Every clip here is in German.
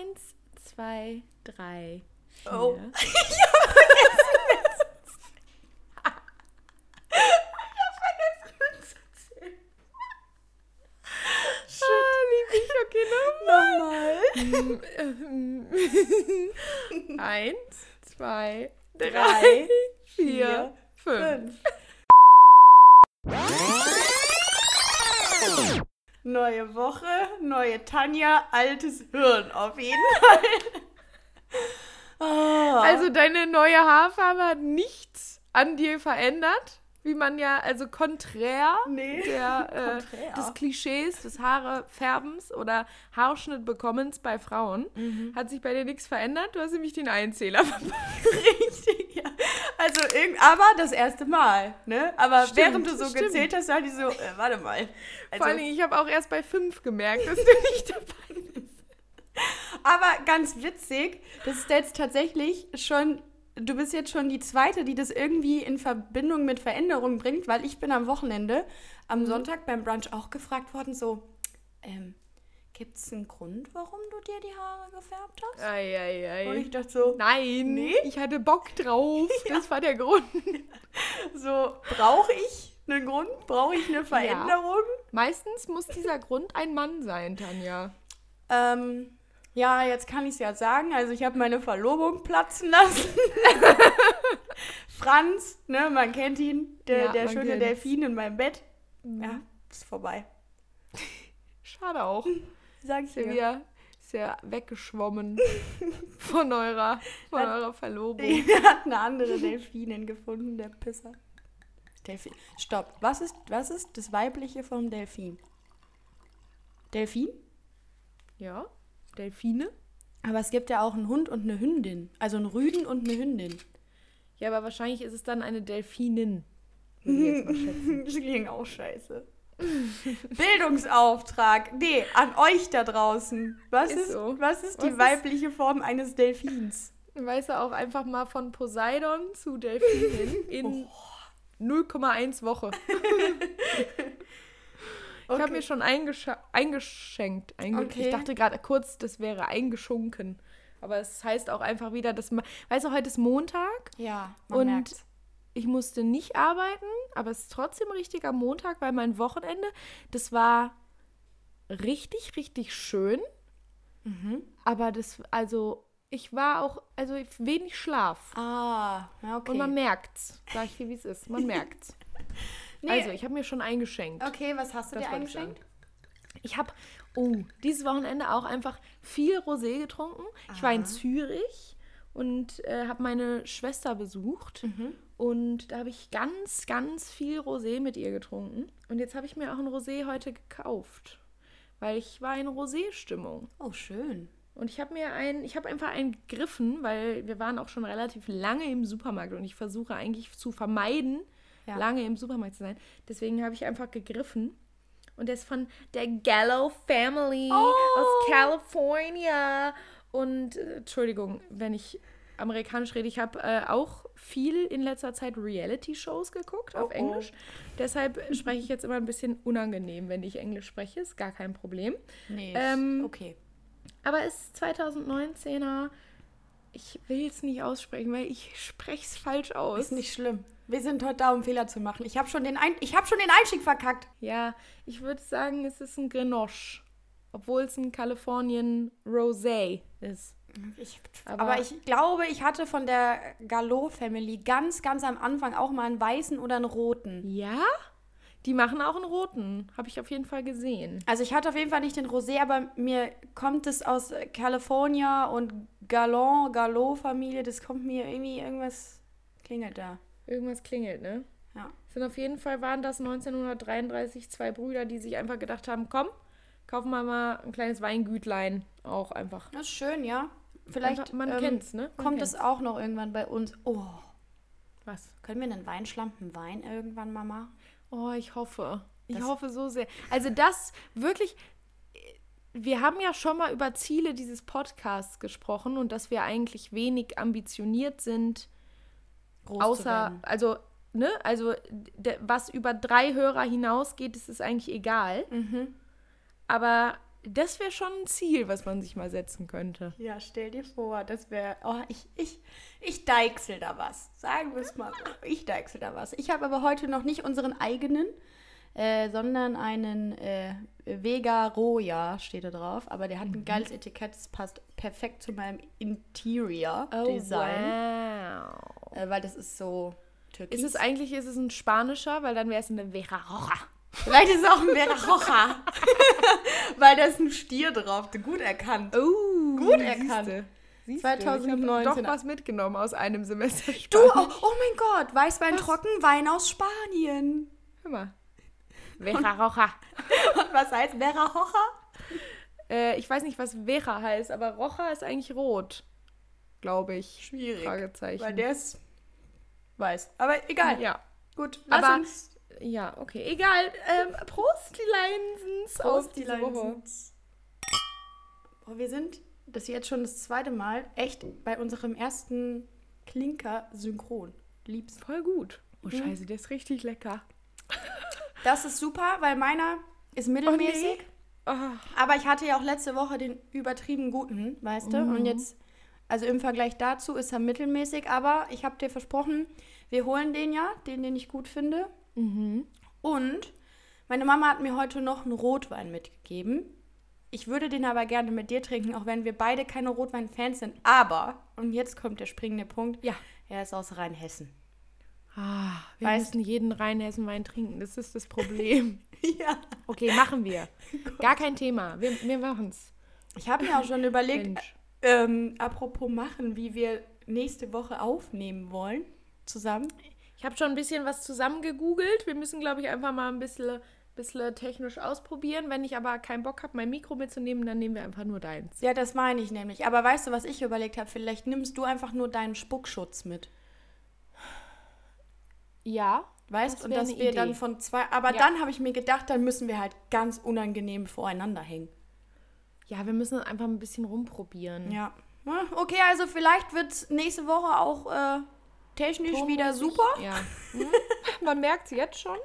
Eins, zwei, drei, vier. Oh. ich hab vergessen Nochmal. Eins, zwei, drei, drei vier, fünf. Neue Woche, neue Tanja, altes Hirn auf jeden Fall. oh. Also deine neue Haarfarbe hat nichts an dir verändert? Wie man ja, also konträr nee. der, äh, des Klischees des Haarefärbens oder Haarschnittbekommens bei Frauen, mhm. hat sich bei dir nichts verändert. Du hast nämlich den Einzähler Richtig, ja. Also, aber das erste Mal, ne? Aber stimmt, während du so stimmt. gezählt hast, war die so, äh, warte mal. Also, Vor allem, ich habe auch erst bei fünf gemerkt, dass du nicht dabei bist. Aber ganz witzig, das ist jetzt tatsächlich schon du bist jetzt schon die zweite, die das irgendwie in Verbindung mit Veränderungen bringt, weil ich bin am Wochenende, am mhm. Sonntag beim Brunch auch gefragt worden, so, ähm, gibt es einen Grund, warum du dir die Haare gefärbt hast? Ei, ei, ei. Und ich dachte so, nein, nee? ich hatte Bock drauf, ja. das war der Grund. so, brauche ich einen Grund? Brauche ich eine Veränderung? Ja. Meistens muss dieser Grund ein Mann sein, Tanja. Ähm, ja, jetzt kann ich es ja sagen. Also ich habe meine Verlobung platzen lassen. Franz, ne, man kennt ihn, der, ja, der schöne kennt's. Delfin in meinem Bett. Mhm. Ja, ist vorbei. Schade auch. Sag ich dir. Ja, ist ja weggeschwommen von eurer, von hat, eurer Verlobung. Er hat eine andere Delfinin gefunden, der Pisser. Delfin. Stopp. Was ist, was ist das weibliche vom Delfin? Delfin? Ja. Delfine. Aber es gibt ja auch einen Hund und eine Hündin. Also einen Rüden und eine Hündin. Ja, aber wahrscheinlich ist es dann eine Delfinin. das klingt auch scheiße. Bildungsauftrag. Nee, an euch da draußen. Was ist, ist so. was ist die was weibliche ist? Form eines Delfins? Weißt du auch einfach mal von Poseidon zu Delfinin in oh. 0,1 Woche. Okay. Ich habe mir schon eingeschenkt. Einge okay. Ich dachte gerade kurz, das wäre eingeschunken. Aber es heißt auch einfach wieder, dass man. Weißt du, heute ist Montag. Ja. Man und merkt's. ich musste nicht arbeiten, aber es ist trotzdem richtiger Montag, weil mein Wochenende, das war richtig, richtig schön. Mhm. Aber das, also, ich war auch, also wenig Schlaf. Ah, okay. Und man merkt's. Sag ich dir, wie es ist. Man merkt's. Nee. Also, ich habe mir schon eingeschenkt. Okay, was hast du das dir eingeschenkt? Ich habe, oh, dieses Wochenende auch einfach viel Rosé getrunken. Aha. Ich war in Zürich und äh, habe meine Schwester besucht. Mhm. Und da habe ich ganz, ganz viel Rosé mit ihr getrunken. Und jetzt habe ich mir auch ein Rosé heute gekauft. Weil ich war in Rosé-Stimmung. Oh, schön. Und ich habe mir ein, ich habe einfach einen gegriffen, weil wir waren auch schon relativ lange im Supermarkt und ich versuche eigentlich zu vermeiden, ja. lange im Supermarkt zu sein. Deswegen habe ich einfach gegriffen. Und der ist von der Gallo Family oh. aus California. Und äh, Entschuldigung, wenn ich amerikanisch rede, ich habe äh, auch viel in letzter Zeit Reality-Shows geguckt auf oh, Englisch. Oh. Deshalb spreche ich jetzt immer ein bisschen unangenehm, wenn ich Englisch spreche. Ist gar kein Problem. Nee, ähm, okay. Aber es ist 2019er. Ich will es nicht aussprechen, weil ich spreche es falsch aus. Ist nicht schlimm. Wir sind heute da, um Fehler zu machen. Ich habe schon, den hab schon den Einstieg verkackt. Ja, ich würde sagen, es ist ein Grenache. Obwohl es ein Kalifornien Rosé ist. Ich, aber, aber, ich glaube, ich hatte von der Gallo Family ganz, ganz am Anfang auch mal einen weißen oder einen roten. Ja? Die machen auch einen roten. Habe ich auf jeden Fall gesehen. Also ich hatte auf jeden Fall nicht den Rosé, aber mir kommt es aus California und Galon, Gallo-Familie. Das kommt mir irgendwie irgendwas klingelt da. Irgendwas klingelt, ne? Ja. Sind auf jeden Fall waren das 1933 zwei Brüder, die sich einfach gedacht haben, komm, kaufen wir mal ein kleines Weingütlein auch einfach. Das ist schön, ja. Vielleicht einfach, man ähm, kennt's, ne? Man kommt es auch noch irgendwann bei uns. Oh. Was? Können wir einen Weinschlampen Wein irgendwann mal machen? Oh, ich hoffe. Ich das hoffe so sehr. Also das wirklich wir haben ja schon mal über Ziele dieses Podcasts gesprochen und dass wir eigentlich wenig ambitioniert sind Groß Außer, also, ne, also was über drei Hörer hinausgeht, ist eigentlich egal. Mhm. Aber das wäre schon ein Ziel, was man sich mal setzen könnte. Ja, stell dir vor, das wäre. Oh, ich, ich, ich deichsel da was. Sagen wir es mal so. Ich deichsel da was. Ich habe aber heute noch nicht unseren eigenen, äh, sondern einen äh, Vega Roya steht da drauf. Aber der hat ein geiles Etikett. Das passt perfekt zu meinem Interior-Design. wow. Äh, weil das ist so türkis. Ist es eigentlich ist es ein spanischer, weil dann wäre es eine Vera Roja. Vielleicht ist es auch ein Vera Roja. weil da ist ein Stier drauf. Gut erkannt. Oh, Gut erkannt. Siehste, 2019. Ich habe doch was mitgenommen aus einem Semester Du, Spanisch. oh, oh mein Gott, Weißwein trocken, Wein aus Spanien. Hör mal. Vera Roja. Und was heißt Vera Roja? Äh, ich weiß nicht, was Vera heißt, aber Roja ist eigentlich rot. Glaube ich. Schwierig. Fragezeichen. Weil der ist weiß. Aber egal. Ja. Gut, lass Aber- uns Ja, okay. Egal. Ähm, Prost, die Leinsens. Prost, die. Leinsens. Boah, wir sind, das ist jetzt schon das zweite Mal, echt bei unserem ersten Klinker synchron. Lieb's. Voll gut. Oh, scheiße, der ist richtig lecker. Das ist super, weil meiner ist mittelmäßig. Ah, Aber ich hatte ja auch letzte Woche den übertrieben guten, weißt du? Und jetzt, also im Vergleich dazu ist er mittelmäßig, aber ich habe dir versprochen, wir holen den ja, den, den ich gut finde. Und meine Mama hat mir heute noch einen Rotwein mitgegeben. Ich würde den aber gerne mit dir trinken, auch wenn wir beide keine Rotwein-Fans sind. Aber, und jetzt kommt der springende Punkt, Ja. er ist aus Rheinhessen. Ah, wir Weißt- müssen jeden Rheinhessen-Wein trinken. Das ist das Problem. ja. Okay, machen wir. Gar kein Thema. Wir, wir machen's. Ich habe mir auch schon überlegt, ähm, apropos machen, wie wir nächste Woche aufnehmen wollen. Zusammen. Ich habe schon ein bisschen was zusammengegoogelt. Wir müssen, glaube ich, einfach mal ein bisschen, bisschen technisch ausprobieren. Wenn ich aber keinen Bock habe, mein Mikro mitzunehmen, dann nehmen wir einfach nur deins. Ja, das meine ich nämlich. Aber weißt du, was ich überlegt habe? Vielleicht nimmst du einfach nur deinen Spuckschutz mit. Ja. Weißt Das und dass wir Idee. dann von zwei. Aber Ja. dann habe ich mir gedacht, dann müssen wir halt ganz unangenehm voreinander hängen. Ja, wir müssen einfach ein bisschen rumprobieren. Ja. Ja, Okay, also vielleicht wird nächste Woche auch äh, technisch wieder Tonmäßig- super. Ja. Hm? Man merkt es jetzt schon.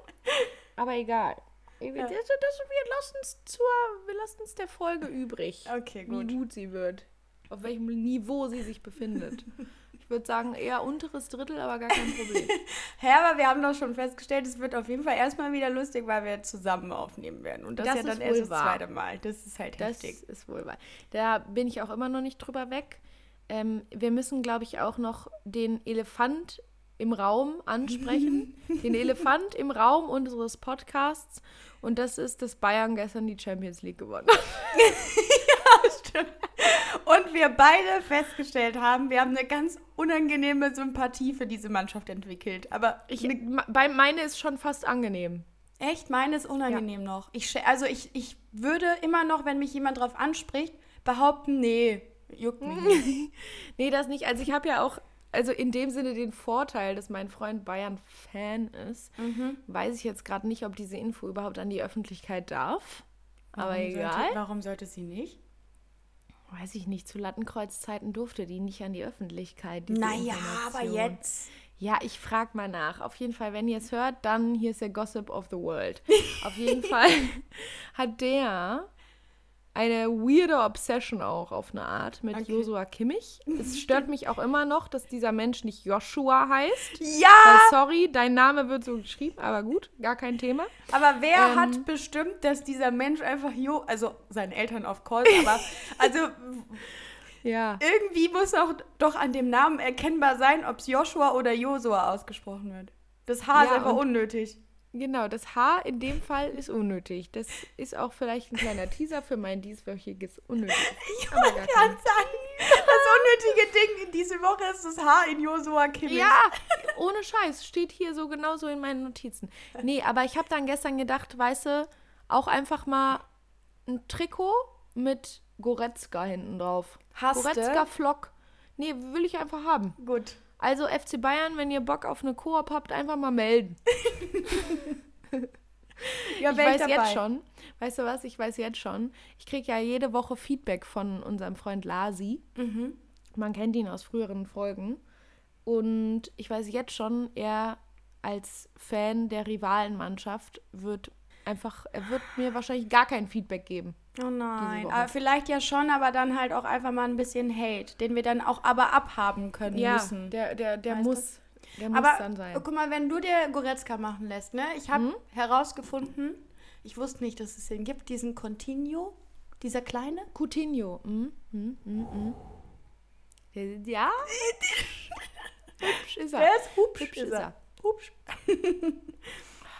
Aber egal. Wir, Ja. das, das, wir lassen es zur, wir lassen es der Folge übrig. Okay, Wie gut sie wird. Auf welchem Niveau sie sich befindet. Ich würde sagen, eher unteres Drittel, aber gar kein Problem. Hä, aber wir haben doch schon festgestellt, es wird auf jeden Fall erstmal wieder lustig, weil wir zusammen aufnehmen werden. Und das, Das ja dann erst das zweite Mal. Das ist halt Das heftig. ist wohl wahr. Da bin ich auch immer noch nicht drüber weg. Ähm, wir müssen, glaube ich, auch noch den Elefant im Raum ansprechen. den Elefant im Raum unseres Podcasts. Und das ist, dass Bayern gestern die Champions League gewonnen hat. Und wir beide festgestellt haben, wir haben eine ganz unangenehme Sympathie für diese Mannschaft entwickelt. Aber Ich, ne, bei, meine ist schon fast angenehm. echt, meine ist unangenehm noch. Ich, also ich, ich würde immer noch, wenn mich jemand drauf anspricht, behaupten, nee, juckt mich nicht. Nee, das nicht. Also ich habe ja auch, also in dem Sinne den Vorteil, dass mein Freund Bayern-Fan ist. Weiß ich jetzt gerade nicht, ob diese Info überhaupt an die Öffentlichkeit darf. Aber Warum egal. Sollte, warum sollte sie nicht? Weiß ich nicht, zu Lattenkreuzzeiten durfte die nicht an die Öffentlichkeit. diese Naja, aber jetzt. Ja, ich frag mal nach. Auf jeden Fall, wenn ihr es hört, dann hier ist der Gossip of the World. Auf jeden Fall hat der eine weirde Obsession auch auf eine Art mit Okay. Joshua Kimmich. Es stört mich auch immer noch, dass dieser Mensch nicht Joshua heißt. Weil, Ja, sorry, dein Name wird so geschrieben, aber gut, gar kein Thema. aber wer Ähm. hat bestimmt, dass dieser Mensch einfach Jo, also seine Eltern of course, aber also Ja. irgendwie muss auch doch an dem Namen erkennbar sein, ob es Joshua oder Josua ausgesprochen wird. Das H ist Ja, einfach unnötig. Genau, das H in dem Fall ist unnötig. Das ist auch vielleicht ein kleiner Teaser für mein dieswöchiges Unnötig. Aber gar Kann kein- sein. Das unnötige Ding in diese Woche ist das H in Josua Kimmich. Ja, ohne Scheiß. Steht hier so genauso in meinen Notizen. Nee, aber ich habe dann gestern gedacht, weißt du, auch einfach mal ein Trikot mit Goretzka hinten drauf. Hast du? Goretzka Flock. Nee, will ich einfach haben. Gut. Also FC Bayern, wenn ihr Bock auf eine Koop habt, einfach mal melden. Ja, ich weiß dabei. jetzt schon, weißt du was, ich weiß jetzt schon, ich kriege ja jede Woche Feedback von unserem Freund Lasi. Mhm. Man kennt ihn aus früheren Folgen. Und ich weiß jetzt schon, er als Fan der Rivalenmannschaft wird einfach, er wird mir wahrscheinlich gar kein Feedback geben. Oh nein, aber vielleicht ja schon, aber dann halt auch einfach mal ein bisschen Hate, den wir dann auch aber abhaben können ja, müssen. Der, der, der muss. Der muss aber dann sein. guck mal, wenn du dir Goretzka machen lässt, ne? Ich habe Mhm. herausgefunden, ich wusste nicht, dass es den gibt, diesen Continuo, dieser kleine. Coutinho. Mhm. Mhm. Mhm. Mhm. Ja. Hübsch ist er. Der ist hübsch, Hübsch ist er. er. Hübsch.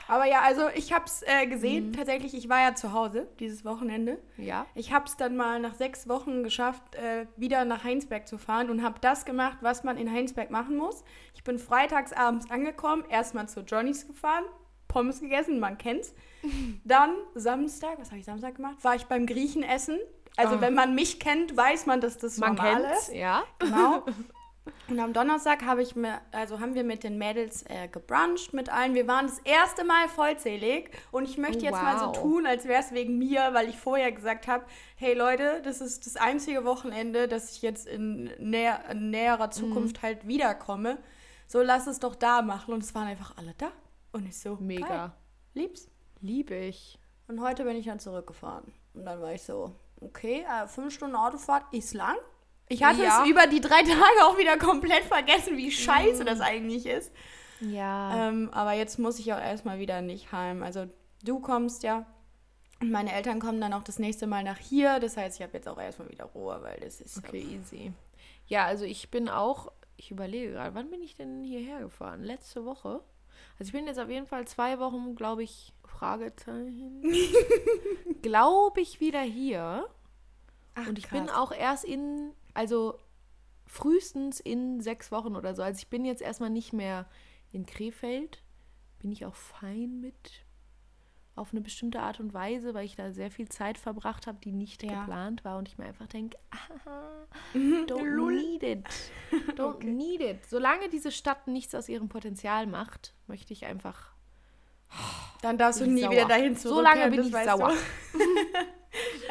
aber ja, also ich habe es äh, Mhm. gesehen, tatsächlich, ich war ja zu Hause dieses Wochenende. Ja. Ich habe es dann mal nach sechs Wochen geschafft, äh, wieder nach Heinsberg zu fahren und habe das gemacht, was man in Heinsberg machen muss. Ich bin freitags abends angekommen, erstmal zu Johnny's gefahren, Pommes gegessen, man kennt's. Dann Samstag, was habe ich Samstag gemacht? War ich beim Griechen essen. Also Ah. wenn man mich kennt, weiß man, dass das Man normal kennt's, ist. ja. Genau. Und am Donnerstag habe ich mir, also haben wir mit den Mädels äh, gebruncht mit allen. Wir waren das erste Mal vollzählig und ich möchte Oh, jetzt mal so wow. tun, als wäre es wegen mir, weil ich vorher gesagt habe, hey Leute, das ist das einzige Wochenende, dass ich jetzt in, näher, in Mhm. näherer Zukunft halt wiederkomme. So lass es doch da machen. Und es waren einfach alle da. Und ich so, Mega. Geil, lieb's. Liebe ich. Und heute bin ich dann zurückgefahren. Und dann war ich so, okay, äh, fünf Stunden Autofahrt ist lang. Ich hatte Ja. es über die drei Tage auch wieder komplett vergessen, wie scheiße das eigentlich ist. Ja. Ähm, aber jetzt muss ich auch erstmal wieder nicht heim. Also du kommst ja. Und meine Eltern kommen dann auch das nächste Mal nach hier. Das heißt, ich habe jetzt auch erstmal wieder Ruhe, weil das ist. Okay, easy. Ja, also ich bin auch, ich überlege gerade, wann bin ich denn hierher gefahren? Letzte Woche? Also ich bin jetzt auf jeden Fall zwei Wochen, glaube ich, Fragezeichen, glaube ich, wieder hier. Ach, Und ich bin krass. auch erst in, also frühestens in sechs Wochen oder so. Also ich bin jetzt erstmal nicht mehr in Krefeld. Bin ich auch fein mit. Auf eine bestimmte Art und Weise, weil ich da sehr viel Zeit verbracht habe, die nicht Ja. geplant war. Und ich mir einfach denke, ah, don't need it. Don't need it. Solange diese Stadt nichts aus ihrem Potenzial macht, möchte ich einfach. Dann darfst du nie sauer. wieder dahin So zurückkehren. lange bin ich sauer.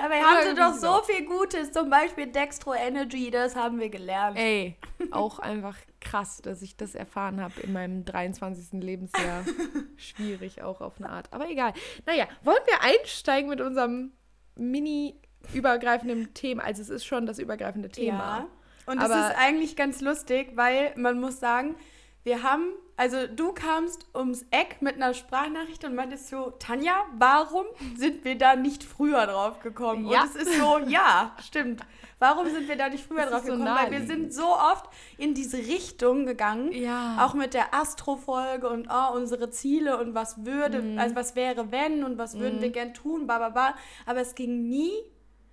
Aber haben sie doch so viel Gutes. Zum Beispiel Dextro Energy, das haben wir gelernt. Ey, auch einfach krass, dass ich das erfahren habe in meinem 23. Lebensjahr. Schwierig auch auf eine Art. Aber egal. Naja, wollen wir einsteigen mit unserem mini-übergreifenden Thema? Also es ist schon das übergreifende Thema. Ja. Und es ist eigentlich ganz lustig, weil man muss sagen, wir haben, also du kamst ums Eck mit einer Sprachnachricht und meintest so, Tanja, warum sind wir da nicht früher drauf gekommen? Ja. Und es ist so, ja, stimmt. Warum sind wir da nicht früher Das drauf so gekommen? Weil wir sind so oft in diese Richtung gegangen. Ja. Auch mit der Astro-Folge und oh, unsere Ziele und was würde, Mhm. also was wäre, wenn und was würden wir gern tun, bla bla bla. Aber es ging nie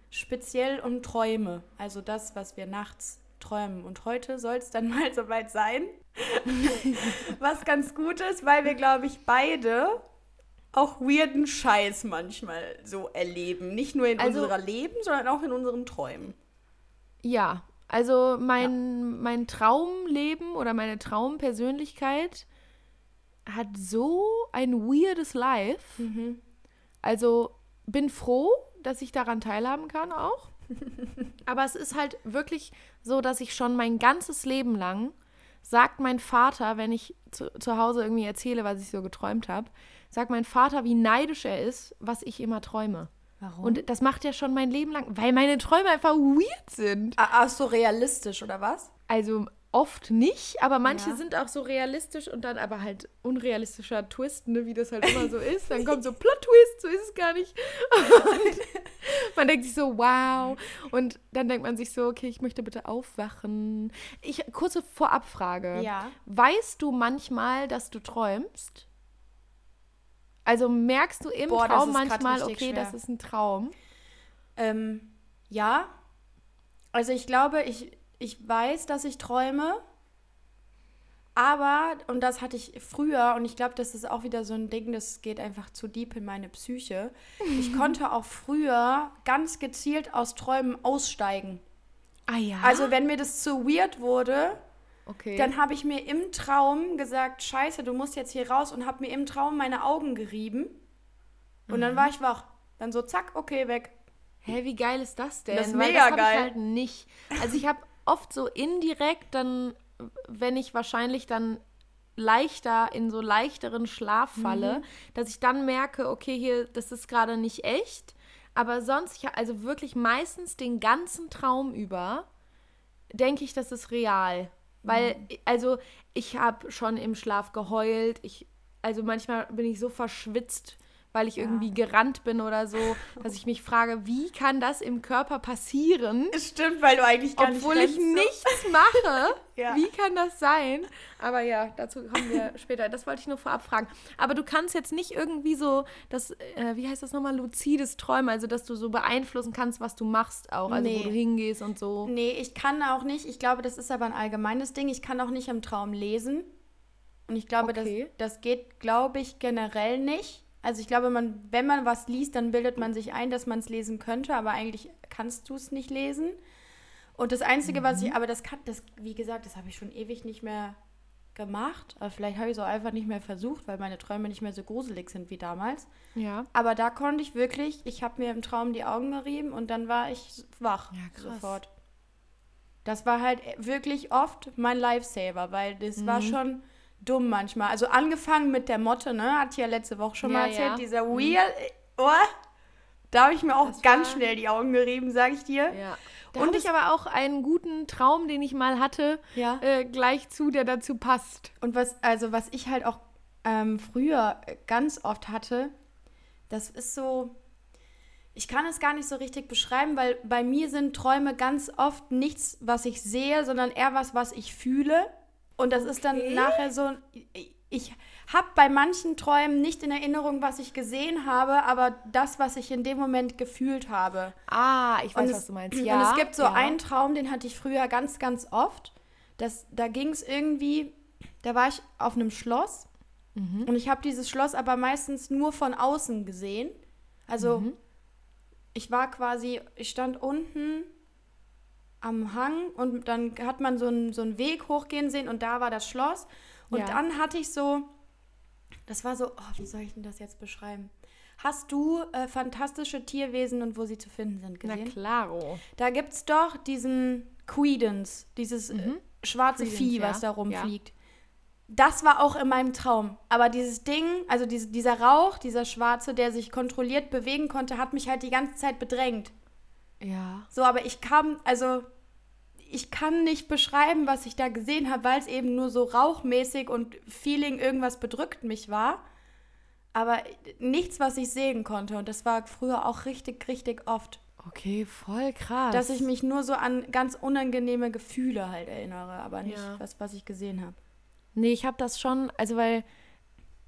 speziell um Träume. Also das, was wir nachts träumen. Und heute soll es dann mal soweit sein. was ganz gut ist, weil wir, glaube ich, beide auch weirden Scheiß manchmal so erleben. Nicht nur in Also- unserer Leben, sondern auch in unseren Träumen. Ja, also mein, mein Traumleben oder meine Traumpersönlichkeit hat so ein weirdes Life. Also bin froh, dass ich daran teilhaben kann auch. Aber es ist halt wirklich so, dass ich schon mein ganzes Leben lang, sagt mein Vater, wenn ich zu, zu Hause irgendwie erzähle, was ich so geträumt habe, sagt mein Vater, wie neidisch er ist, was ich immer träume. Warum? Und das macht er schon mein Leben lang, weil meine Träume einfach weird sind. Ah, ach so realistisch, oder was? Also oft nicht, aber manche Ja. sind auch so realistisch und dann aber halt unrealistischer Twist, ne, wie das halt immer so ist. Dann kommt so Plot-Twist, so ist es gar nicht. Und man denkt sich so, wow. Und dann denkt man sich so, okay, ich möchte bitte aufwachen. Ich, kurze Vorabfrage. Ja. Weißt du manchmal, dass du träumst? Also merkst du im Boah, Traum manchmal, okay, schwer. das ist ein Traum? Ähm, ja. Also ich glaube, ich, ich weiß, dass ich träume. Aber, und das hatte ich früher, und ich glaube, das ist auch wieder so ein Ding, das geht einfach zu deep in meine Psyche. Ich konnte auch früher ganz gezielt aus Träumen aussteigen. Ah ja. Also wenn mir das zu weird wurde, okay. dann habe ich mir im Traum gesagt, scheiße, du musst jetzt hier raus und habe mir im Traum meine Augen gerieben. Und Mhm. dann war ich wach. Dann so, zack, okay, weg. Hä, wie geil ist das denn? Das ist mega das geil. Ich halt nicht. Also ich habe oft so indirekt dann, wenn ich wahrscheinlich dann leichter in so leichteren Schlaf falle, Mhm. dass ich dann merke, okay, hier, das ist gerade nicht echt. Aber sonst, ich, also wirklich meistens den ganzen Traum über, denke ich, das ist real. Weil, mhm. also ich habe schon im Schlaf geheult. Ich, also manchmal bin ich so verschwitzt weil ich ja. irgendwie gerannt bin oder so, dass ich mich frage, wie kann das im Körper passieren? Stimmt, weil du eigentlich gar obwohl nicht Obwohl ich nichts mache. ja. Wie kann das sein? Aber ja, dazu kommen wir später. Das wollte ich nur vorab fragen. Aber du kannst jetzt nicht irgendwie so, das, äh, wie heißt das nochmal, luzides Träumen, also dass du so beeinflussen kannst, was du machst auch, also nee. wo du hingehst und so. Nee, ich kann auch nicht. Ich glaube, das ist aber ein allgemeines Ding. Ich kann auch nicht im Traum lesen. Und ich glaube, okay. das, das geht, glaube ich, generell nicht. Also ich glaube, man, wenn man was liest, dann bildet man sich ein, dass man es lesen könnte, aber eigentlich kannst du es nicht lesen. Und das Einzige, mhm. was ich, aber das kann, das, wie gesagt, das habe ich schon ewig nicht mehr gemacht. Aber vielleicht habe ich es auch einfach nicht mehr versucht, weil meine Träume nicht mehr so gruselig sind wie damals. Ja. Aber da konnte ich wirklich, ich habe mir im Traum die Augen gerieben und dann war ich wach ja, sofort. Das war halt wirklich oft mein Lifesaver, weil das mhm. war schon dumm manchmal. Also angefangen mit der Motte, ne? Hat ja letzte Woche schon ja, mal erzählt. Ja. Dieser mhm. Weird. Oh, da habe ich mir auch das ganz schnell die Augen gerieben, sage ich dir. Ja. Da und ich aber auch einen guten Traum, den ich mal hatte, ja. äh, gleich zu, der dazu passt. Und was, also was ich halt auch ähm, früher ganz oft hatte, das ist so, ich kann es gar nicht so richtig beschreiben, weil bei mir sind Träume ganz oft nichts, was ich sehe, sondern eher was, was ich fühle. Und das ist dann nachher so, ich habe bei manchen Träumen nicht in Erinnerung, was ich gesehen habe, aber das, was ich in dem Moment gefühlt habe. Ah, ich weiß, es, was du meinst. Ja, und es gibt so ja. einen Traum, den hatte ich früher ganz, ganz oft. Das, da ging es irgendwie, da war ich auf einem Schloss mhm. und ich habe dieses Schloss aber meistens nur von außen gesehen. Also mhm. ich war quasi, ich stand unten am Hang und dann hat man so einen, so einen Weg hochgehen sehen und da war das Schloss. Und ja. dann hatte ich so, das war so, oh, wie soll ich denn das jetzt beschreiben? Hast du äh, fantastische Tierwesen und wo sie zu finden sind gesehen? Na klaro. Da gibt es doch diesen Queedence, dieses äh, mhm. äh, schwarze Queedence, Vieh, was ja. da rumfliegt. Ja. Das war auch in meinem Traum. Aber dieses Ding, also diese, dieser Rauch, dieser schwarze, der sich kontrolliert bewegen konnte, hat mich halt die ganze Zeit bedrängt. Ja. So, aber ich kam, also ich kann nicht beschreiben, was ich da gesehen habe, weil es eben nur so rauchmäßig und Feeling irgendwas bedrückt mich war. Aber nichts, was ich sehen konnte. Und das war früher auch richtig, richtig oft. Okay, voll krass. Dass ich mich nur so an ganz unangenehme Gefühle halt erinnere, aber nicht ja. was, was ich gesehen habe. Nee, ich habe das schon, also weil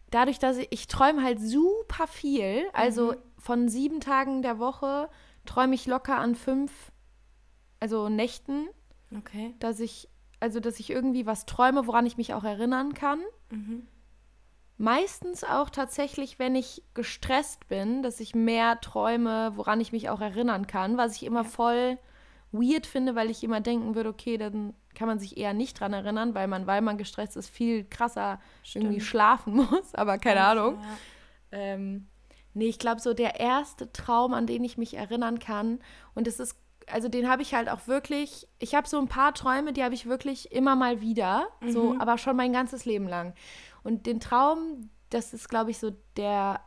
dadurch, dass ich, ich träume halt super viel, also mhm. von sieben Tagen der Woche träume ich locker an fünf, also Nächten. Okay. Dass ich, also dass ich irgendwie was träume, woran ich mich auch erinnern kann. Mhm. Meistens auch tatsächlich, wenn ich gestresst bin, dass ich mehr träume, woran ich mich auch erinnern kann, was ich immer ja. voll weird finde, weil ich immer denken würde, okay, dann kann man sich eher nicht dran erinnern, weil man, weil man gestresst ist, viel krasser Stimmt. irgendwie schlafen muss, aber keine ja, Ahnung. Ja. Ähm, Nee, ich glaube, so der erste Traum, an den ich mich erinnern kann, und es ist, also den habe ich halt auch wirklich, ich habe so ein paar Träume, die habe ich wirklich immer mal wieder, mhm. so, aber schon mein ganzes Leben lang. Und den Traum, das ist, glaube ich, so der,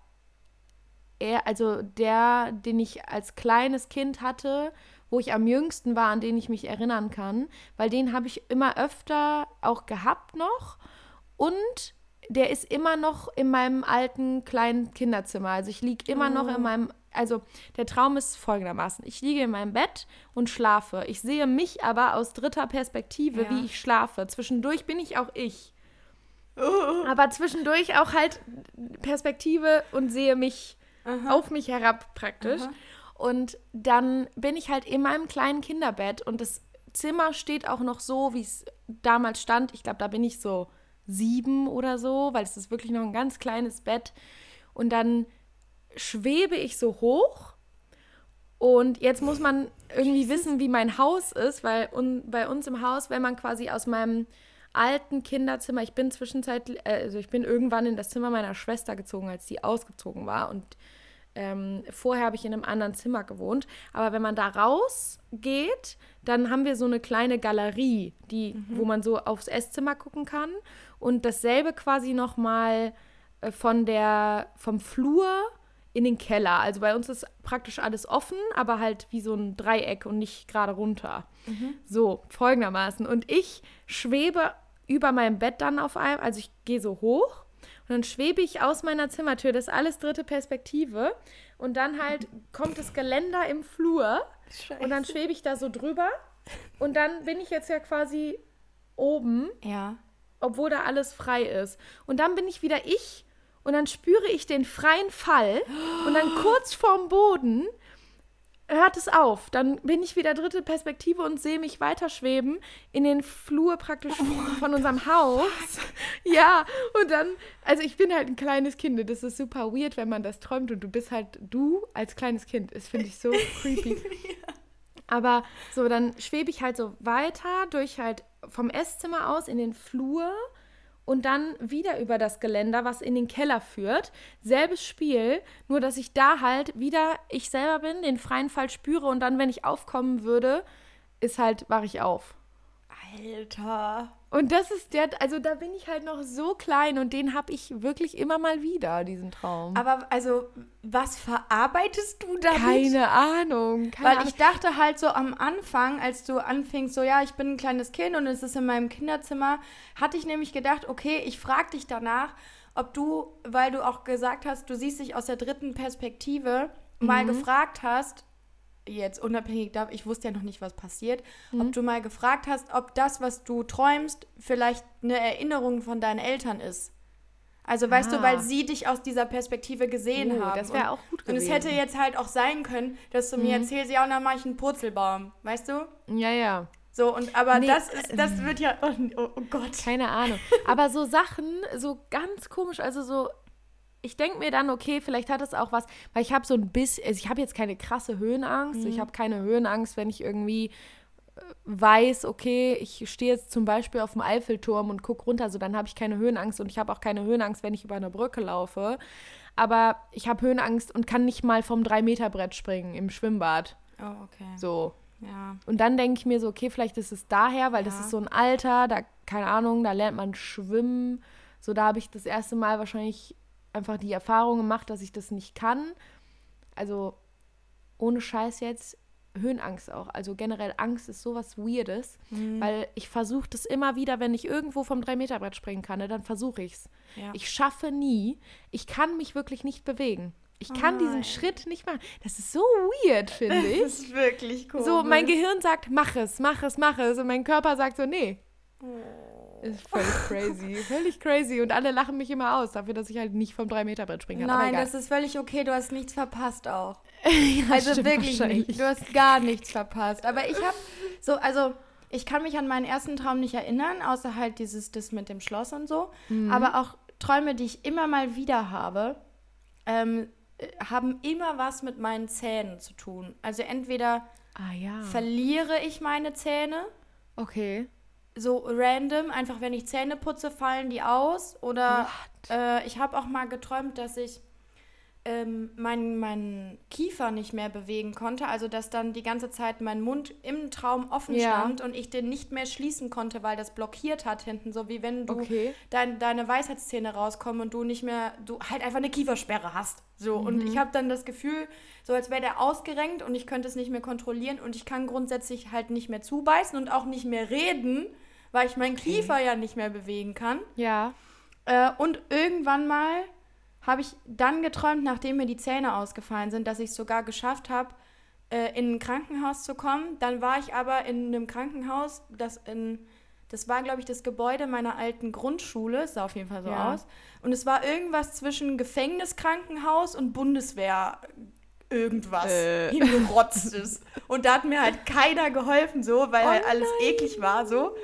er, also der, den ich als kleines Kind hatte, wo ich am jüngsten war, an den ich mich erinnern kann, weil den habe ich immer öfter auch gehabt noch. Und der ist immer noch in meinem alten kleinen Kinderzimmer. Also ich liege immer oh. noch in oh. meinem, also der Traum ist folgendermaßen. Ich liege in meinem Bett und schlafe. Ich sehe mich aber aus dritter Perspektive, ja. wie ich schlafe. Zwischendurch bin ich auch ich. Aber zwischendurch auch halt Perspektive und sehe mich Aha. auf mich herab praktisch. Aha. Und dann bin ich halt in meinem kleinen Kinderbett und das Zimmer steht auch noch so, wie es damals stand. Ich glaube, da bin ich so sieben oder so, weil es ist wirklich noch ein ganz kleines Bett. Und dann schwebe ich so hoch. Und jetzt muss man irgendwie wissen, wie mein Haus ist, weil un bei uns im Haus, wenn man quasi aus meinem alten Kinderzimmer, ich bin zwischenzeitlich, äh, also ich bin irgendwann in das Zimmer meiner Schwester gezogen, als die ausgezogen war. Und ähm, vorher habe ich in einem anderen Zimmer gewohnt. Aber wenn man da rausgeht, dann haben wir so eine kleine Galerie, die, mhm. wo man so aufs Esszimmer gucken kann. Und dasselbe quasi nochmal äh, von der, vom Flur in den Keller. Also bei uns ist praktisch alles offen, aber halt wie so ein Dreieck und nicht gerade runter. Mhm. So, folgendermaßen. Und ich schwebe über meinem Bett dann auf einem, also ich gehe so hoch und dann schwebe ich aus meiner Zimmertür, das ist alles dritte Perspektive. Und dann halt kommt das Geländer im Flur Scheiße. und dann schwebe ich da so drüber. Und dann bin ich jetzt ja quasi oben. Ja. Obwohl da alles frei ist. Und dann bin ich wieder ich und dann spüre ich den freien Fall und dann kurz vorm Boden hört es auf. Dann bin ich wieder dritte Perspektive und sehe mich weiterschweben in den Flur praktisch oh von unserem. Haus. Ja, und dann, also ich bin halt ein kleines Kind. Das ist super weird, wenn man das träumt und du bist halt du als kleines Kind. Das finde ich so creepy. ja. Aber so, dann schwebe ich halt so weiter durch halt vom Esszimmer aus in den Flur und dann wieder über das Geländer, was in den Keller führt. Selbes Spiel, nur dass ich da halt wieder ich selber bin, den freien Fall spüre und dann, wenn ich aufkommen würde, ist halt, wache ich auf. Alter. Und das ist der, also da bin ich halt noch so klein und den habe ich wirklich immer mal wieder, diesen Traum. Aber also, was verarbeitest du damit? Keine Ahnung. Keine Weil Ahnung. ich dachte halt so am Anfang, als du anfingst, so ja, ich bin ein kleines Kind und es ist in meinem Kinderzimmer, hatte ich nämlich gedacht, okay, ich frage dich danach, ob du, weil du auch gesagt hast, du siehst dich aus der dritten Perspektive, mhm. mal gefragt hast, jetzt unabhängig davon, ich wusste ja noch nicht, was passiert, mhm. ob du mal gefragt hast, ob das, was du träumst, vielleicht eine Erinnerung von deinen Eltern ist. Also weißt ah. du, weil sie dich aus dieser Perspektive gesehen oh, haben. Das wäre auch gut gewesen. Und es hätte jetzt halt auch sein können, dass du mhm. mir erzählst, ja, und dann mache ich einen Purzelbaum, weißt du? Ja, ja. So, und aber nee, das ist, das wird ja, oh, oh, oh Gott. Keine Ahnung. aber so Sachen, so ganz komisch, also so ich denke mir dann, okay, vielleicht hat es auch was, weil ich habe so ein bisschen, also ich habe jetzt keine krasse Höhenangst. Mhm. Ich habe keine Höhenangst, wenn ich irgendwie äh, weiß, okay, ich stehe jetzt zum Beispiel auf dem Eiffelturm und gucke runter, so dann habe ich keine Höhenangst und ich habe auch keine Höhenangst, wenn ich über eine Brücke laufe. Aber ich habe Höhenangst und kann nicht mal vom 3-Meter-Brett springen im Schwimmbad. Oh, okay. So. Ja. Und dann denke ich mir so, okay, vielleicht ist es daher, weil ja. das ist so ein Alter, da, keine Ahnung, da lernt man schwimmen. So, da habe ich das erste Mal wahrscheinlich einfach die Erfahrung gemacht, dass ich das nicht kann. Also ohne Scheiß jetzt, Höhenangst auch. Also generell Angst ist sowas Weirdes, mhm. weil ich versuche das immer wieder, wenn ich irgendwo vom 3-Meter-Brett springen kann, ne, dann versuche ich es. Ja. Ich schaffe nie, ich kann mich wirklich nicht bewegen. Ich kann oh diesen Schritt nicht machen. Das ist so weird, finde ich. Das ist wirklich komisch. So, mein Gehirn sagt, mach es, mach es, mach es. Und mein Körper sagt so, nee. Oh. Ist völlig crazy. völlig crazy. Und alle lachen mich immer aus dafür, dass ich halt nicht vom 3-Meter-Brett springen kann. Nein, das ist völlig okay. Du hast nichts verpasst auch. ja, also wirklich nicht. Du hast gar nichts verpasst. Aber ich habe so, also ich kann mich an meinen ersten Traum nicht erinnern, außer halt dieses, das mit dem Schloss und so. Mhm. Aber auch Träume, die ich immer mal wieder habe, ähm, haben immer was mit meinen Zähnen zu tun. Also entweder ah, ja. verliere ich meine Zähne. Okay so random, einfach wenn ich Zähne putze, fallen die aus. Oder äh, ich habe auch mal geträumt, dass ich ähm, meinen mein Kiefer nicht mehr bewegen konnte. Also dass dann die ganze Zeit mein Mund im Traum offen ja. stand und ich den nicht mehr schließen konnte, weil das blockiert hat hinten. So wie wenn du okay. dein, deine Weisheitszähne rauskommen und du nicht mehr, du halt einfach eine Kiefersperre hast. So. Mhm. Und ich habe dann das Gefühl, so als wäre der ausgerenkt und ich könnte es nicht mehr kontrollieren und ich kann grundsätzlich halt nicht mehr zubeißen und auch nicht mehr reden weil ich meinen okay. Kiefer ja nicht mehr bewegen kann. Ja. Äh, und irgendwann mal habe ich dann geträumt, nachdem mir die Zähne ausgefallen sind, dass ich es sogar geschafft habe, äh, in ein Krankenhaus zu kommen. Dann war ich aber in einem Krankenhaus, das in das war, glaube ich, das Gebäude meiner alten Grundschule. Es sah auf jeden Fall so ja. aus. Und es war irgendwas zwischen Gefängnis, Krankenhaus und Bundeswehr irgendwas äh. hingerotzt ist. Und da hat mir halt keiner geholfen, so, weil oh halt alles eklig war, so.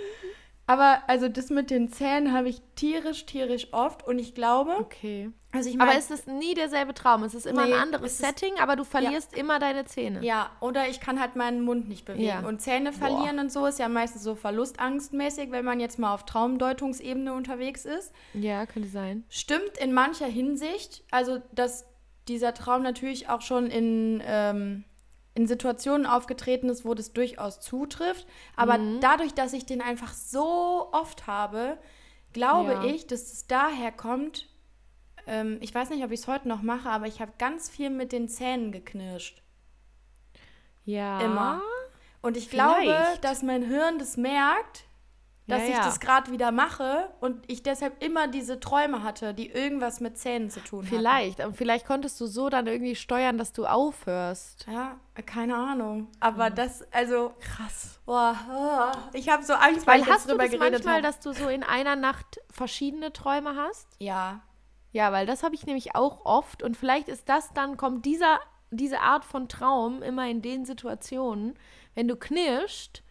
Aber also das mit den Zähnen habe ich tierisch, tierisch oft und ich glaube. Okay. Also ich mein, aber es ist nie derselbe Traum. Es ist immer nee, ein anderes Setting, aber du verlierst ja. immer deine Zähne. Ja, oder ich kann halt meinen Mund nicht bewegen. Ja. Und Zähne verlieren Boah. und so ist ja meistens so verlustangstmäßig, wenn man jetzt mal auf Traumdeutungsebene unterwegs ist. Ja, könnte sein. Stimmt in mancher Hinsicht. Also, dass dieser Traum natürlich auch schon in. Ähm, in Situationen aufgetreten ist, wo das durchaus zutrifft. Aber mhm. dadurch, dass ich den einfach so oft habe, glaube ja. ich, dass es daher kommt, ähm, ich weiß nicht, ob ich es heute noch mache, aber ich habe ganz viel mit den Zähnen geknirscht. Ja. Immer. Und ich Vielleicht. glaube, dass mein Hirn das merkt, dass Ja, ich ja. das gerade wieder mache und ich deshalb immer diese Träume hatte, die irgendwas mit Zähnen zu tun haben. Vielleicht. Und vielleicht konntest du so dann irgendwie steuern, dass du aufhörst. Ja, keine Ahnung. Aber das, also, Krass. boah, oh, ich habe so Angst, weil, Weil ich jetzt hast du das manchmal, habe. dass du so in einer Nacht verschiedene Träume hast? Ja, Ja, weil das habe ich nämlich auch oft und vielleicht ist das dann, kommt dieser, diese Art von Traum immer in den Situationen, wenn du knirscht,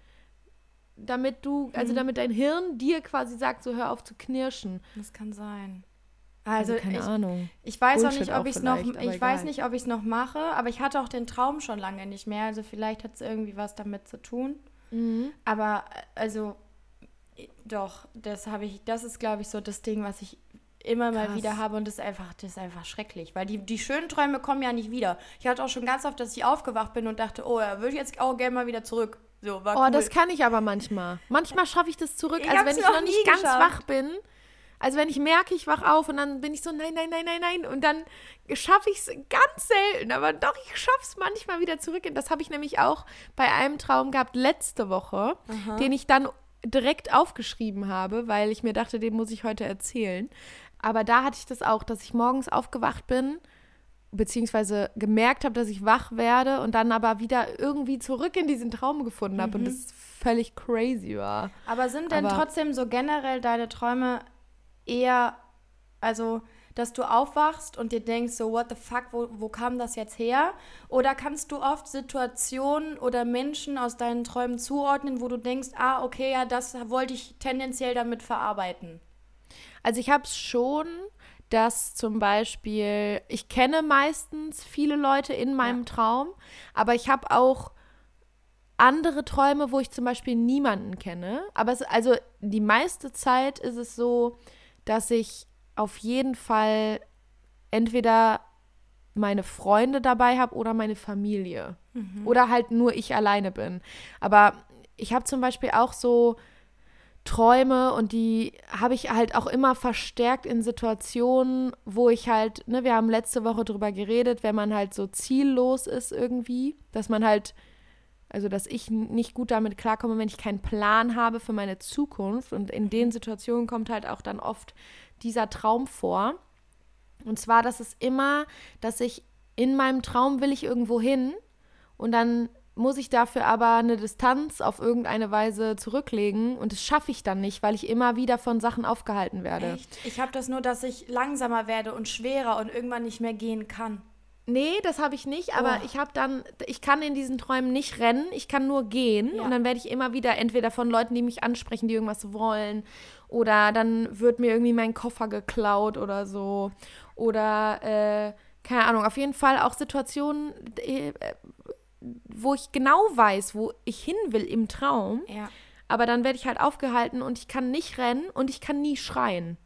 damit du, also damit dein Hirn dir quasi sagt, so hör auf zu knirschen. das kann sein. Also, keine ich, Ahnung. ich weiß auch Bullshit nicht, ob auch ich es noch, ich weiß egal. nicht, ob ich es noch mache, aber ich hatte auch den Traum schon lange nicht mehr. Also vielleicht hat es irgendwie was damit zu tun. Mhm. Aber äh, also äh, doch, das habe ich, das ist, glaube ich, so das Ding, was ich immer mal Krass. wieder habe und das ist einfach, das ist einfach schrecklich, weil die, die schönen Träume kommen ja nicht wieder. Ich hatte auch schon ganz oft, dass ich aufgewacht bin und dachte, oh, da würde ich jetzt auch gerne mal wieder zurück. So, war Oh, cool. das kann ich aber manchmal. Manchmal schaffe ich das zurück. Ich also wenn ich noch nicht ganz geschafft. wach bin. Also wenn ich merke, ich wach auf und dann bin ich so, nein, nein, nein, nein, nein. Und dann schaffe ich es ganz selten. Aber doch, ich schaffe es manchmal wieder zurück. Und das habe ich nämlich auch bei einem Traum gehabt letzte Woche, den ich dann direkt aufgeschrieben habe, weil ich mir dachte, den muss ich heute erzählen. Aber da hatte ich das auch, dass ich morgens aufgewacht bin beziehungsweise gemerkt habe, dass ich wach werde und dann aber wieder irgendwie zurück in diesen Traum gefunden habe und das völlig crazy war. Aber sind denn Aber- trotzdem so generell deine Träume eher, also, dass du aufwachst und dir denkst, so, what the fuck, wo, wo kam das jetzt her? Oder kannst du oft Situationen oder Menschen aus deinen Träumen zuordnen, wo du denkst, ah, okay, ja, das wollte ich tendenziell damit verarbeiten? Also ich habe es schon, dass zum Beispiel, ich kenne meistens viele Leute in meinem Traum, aber ich habe auch andere Träume, wo ich zum Beispiel niemanden kenne. Aber es, also die meiste Zeit ist es so, dass ich auf jeden Fall entweder meine Freunde dabei habe oder meine Familie. Oder halt nur ich alleine bin. Aber ich habe zum Beispiel auch so Träume und die habe ich halt auch immer verstärkt in Situationen, wo ich halt, ne, wir haben letzte Woche drüber geredet, wenn man halt so ziellos ist irgendwie, dass man halt, also dass ich nicht gut damit klarkomme, wenn ich keinen Plan habe für meine Zukunft und in den Situationen kommt halt auch dann oft dieser Traum vor. Und zwar, dass es immer, dass ich in meinem Traum will ich irgendwo hin und dann muss ich dafür aber eine Distanz auf irgendeine Weise zurücklegen und das schaffe ich dann nicht, weil ich immer wieder von Sachen aufgehalten werde. Echt? Ich habe das nur, dass ich langsamer werde und schwerer und irgendwann nicht mehr gehen kann. Nee, das habe ich nicht, aber Oh. ich habe dann, ich kann in diesen Träumen nicht rennen, ich kann nur gehen Ja. und dann werde ich immer wieder entweder von Leuten, die mich ansprechen, die irgendwas wollen oder dann wird mir irgendwie mein Koffer geklaut oder so oder äh, keine Ahnung, auf jeden Fall auch Situationen, äh, wo ich genau weiß, wo ich hin will im Traum, Ja. aber dann werde ich halt aufgehalten und ich kann nicht rennen und ich kann nie schreien.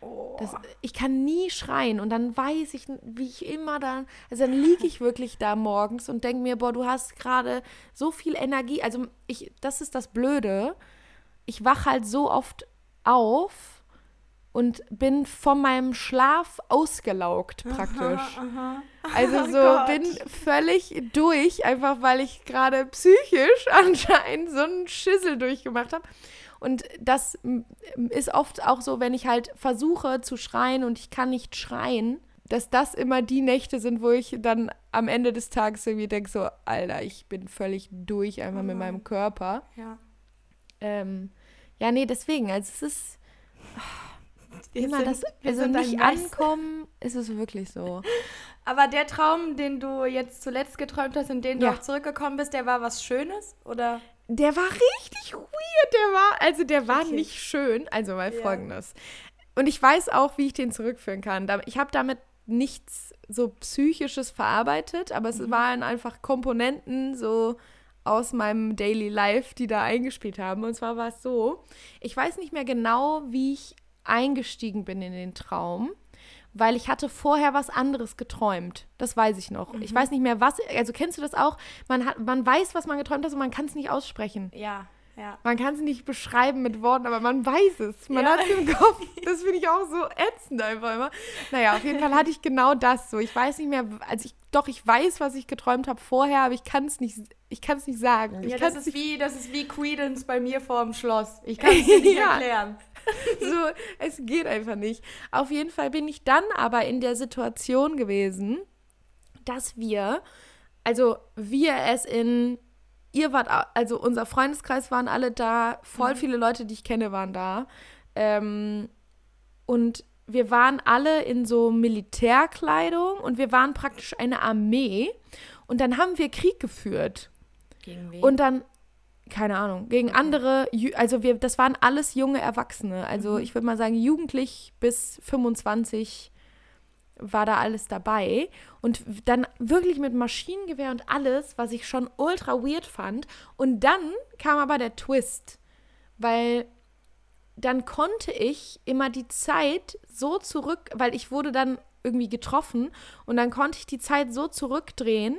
Oh. Das, ich kann nie schreien und dann weiß ich, wie ich immer dann, also dann liege ich wirklich da morgens und denke mir, boah, du hast gerade so viel Energie. Also ich, das ist das Blöde. Ich wache halt so oft auf und bin von meinem Schlaf ausgelaugt praktisch. Aha. Also Oh so Gott. bin völlig durch, einfach weil ich gerade psychisch anscheinend so einen Schissel durchgemacht habe. Und das ist oft auch so, wenn ich halt versuche zu schreien und ich kann nicht schreien, dass das immer die Nächte sind, wo ich dann am Ende des Tages irgendwie denke, so, Alter, ich bin völlig durch einfach mit meinem Körper. Ja. Ähm, ja, nee, deswegen, also es ist Wir immer sind- das, wir also sind nicht ankommen, ist es wirklich so. Aber der Traum, den du jetzt zuletzt geträumt hast und den du Ja. auch zurückgekommen bist, der war was Schönes? Oder? Der war richtig weird, der war, also der war Okay. nicht schön, also mal Ja. folgendes. Und ich weiß auch, wie ich den zurückführen kann. Ich habe damit nichts so psychisches verarbeitet, aber es waren einfach Komponenten so aus meinem Daily Life, die da eingespielt haben. Und zwar war es so, ich weiß nicht mehr genau, wie ich eingestiegen bin in den Traum, weil ich hatte vorher was anderes geträumt. Das weiß ich noch. Ich weiß nicht mehr, was, also kennst du das auch? Man, hat, man weiß, was man geträumt hat und man kann es nicht aussprechen. Ja. Ja. Man kann es nicht beschreiben mit Worten, aber man weiß es. Man ja. hat es im Kopf. Das finde ich auch so ätzend einfach immer. Naja, auf jeden Fall hatte ich genau das so. Ich weiß nicht mehr, also ich, doch, ich weiß, was ich geträumt habe vorher, aber ich kann es nicht, ich kann es nicht sagen. Ja, das, ist wie, das ist wie Credence bei mir vor dem Schloss. Ich kann es dir nicht ja. erklären. so, es geht einfach nicht. Auf jeden Fall bin ich dann aber in der Situation gewesen, dass wir, also wir es in ihr wart, also unser Freundeskreis waren alle da, voll mhm. viele Leute, die ich kenne, waren da. Ähm, und wir waren alle in so Militärkleidung und wir waren praktisch eine Armee. Und dann haben wir Krieg geführt. Gegen wen? Und dann, keine Ahnung, gegen okay. andere, also wir, das waren alles junge Erwachsene. Also mhm. ich würde mal sagen, jugendlich bis 25 war da alles dabei. Und dann wirklich mit Maschinengewehr und alles, was ich schon ultra weird fand. Und dann kam aber der Twist, weil dann konnte ich immer die Zeit so zurück, weil ich wurde dann irgendwie getroffen und dann konnte ich die Zeit so zurückdrehen,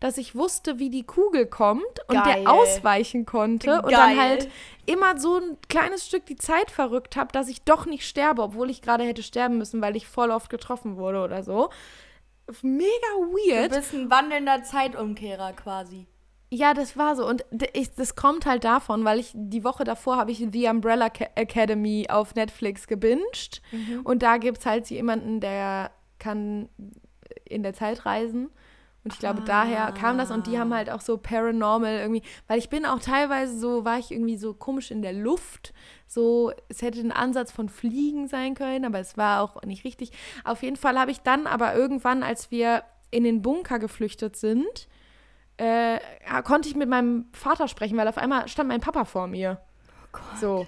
dass ich wusste, wie die Kugel kommt und Geil. der ausweichen konnte Geil. und dann halt immer so ein kleines Stück die Zeit verrückt habe, dass ich doch nicht sterbe, obwohl ich gerade hätte sterben müssen, weil ich voll oft getroffen wurde oder so. Mega weird. Du bist ein wandelnder Zeitumkehrer quasi. Ja, das war so. Und ich, das kommt halt davon, weil ich die Woche davor habe ich The Umbrella Academy auf Netflix gebinged. Mhm. Und da gibt es halt jemanden, der kann in der Zeit reisen. Und ich glaube, ah. daher kam das und die haben halt auch so paranormal irgendwie, weil ich bin auch teilweise so, war ich irgendwie so komisch in der Luft. So, es hätte ein Ansatz von Fliegen sein können, aber es war auch nicht richtig. Auf jeden Fall habe ich dann aber irgendwann, als wir in den Bunker geflüchtet sind, äh, konnte ich mit meinem Vater sprechen, weil auf einmal stand mein Papa vor mir. Oh Gott. So.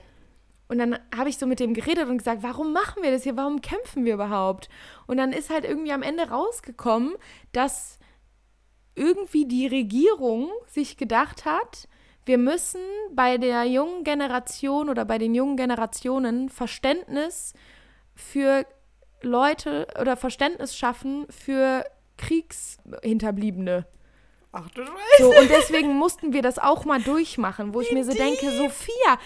Und dann habe ich so mit dem geredet und gesagt, warum machen wir das hier? Warum kämpfen wir überhaupt? Und dann ist halt irgendwie am Ende rausgekommen, dass irgendwie die Regierung sich gedacht hat, wir müssen bei der jungen Generation oder bei den jungen Generationen Verständnis für Leute oder Verständnis schaffen für Kriegshinterbliebene. Ach du Scheiße. So, und deswegen mussten wir das auch mal durchmachen, wo ich mir so denke, Sophia,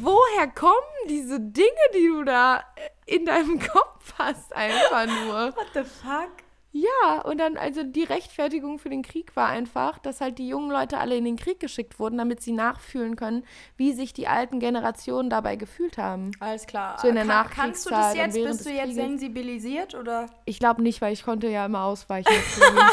woher kommen diese Dinge, die du da in deinem Kopf hast, einfach nur? What the fuck? Ja, und dann, also die Rechtfertigung für den Krieg war einfach, dass halt die jungen Leute alle in den Krieg geschickt wurden, damit sie nachfühlen können, wie sich die alten Generationen dabei gefühlt haben. Alles klar. So in der Kann, Kannst du das jetzt, bist du jetzt sensibilisiert oder? Ich glaube nicht, weil ich konnte ja immer ausweichen.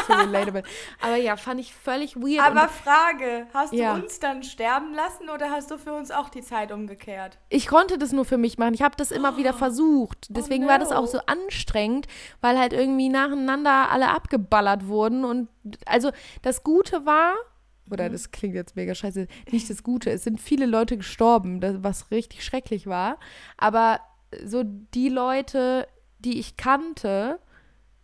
so relatable. Aber ja, fand ich völlig weird. Aber Frage, hast ja. du uns dann sterben lassen oder hast du für uns auch die Zeit umgekehrt? Ich konnte das nur für mich machen. Ich habe das immer oh. wieder versucht. Deswegen oh no. war das auch so anstrengend, weil halt irgendwie nacheinander da alle abgeballert wurden. Und also das Gute war, oder mhm. das klingt jetzt mega scheiße, nicht das Gute, es sind viele Leute gestorben, was richtig schrecklich war. Aber so die Leute, die ich kannte,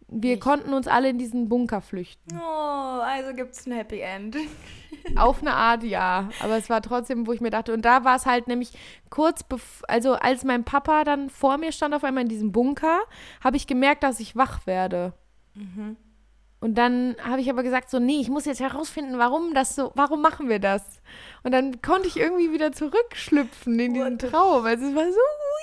wir ich. konnten uns alle in diesen Bunker flüchten. Oh, also gibt es ein Happy End. Auf eine Art, ja. Aber es war trotzdem, wo ich mir dachte, und da war es halt nämlich kurz, also als mein Papa dann vor mir stand auf einmal in diesem Bunker, habe ich gemerkt, dass ich wach werde. Mhm. Und dann habe ich aber gesagt, so, nee, ich muss jetzt herausfinden, warum das so, warum machen wir das? Und dann konnte ich irgendwie wieder zurückschlüpfen in diesen Traum. Also es war so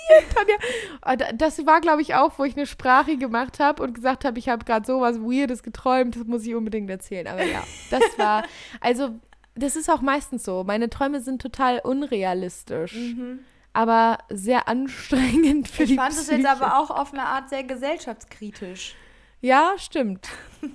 weird, Tanja. Das war, glaube ich, auch, wo ich eine Sprache gemacht habe und gesagt habe, ich habe gerade sowas Weirdes geträumt, das muss ich unbedingt erzählen. Aber ja, das war, also das ist auch meistens so. Meine Träume sind total unrealistisch. Mhm. Aber sehr anstrengend für ich die Ich fand es jetzt aber auch auf eine Art sehr gesellschaftskritisch. Ja, stimmt.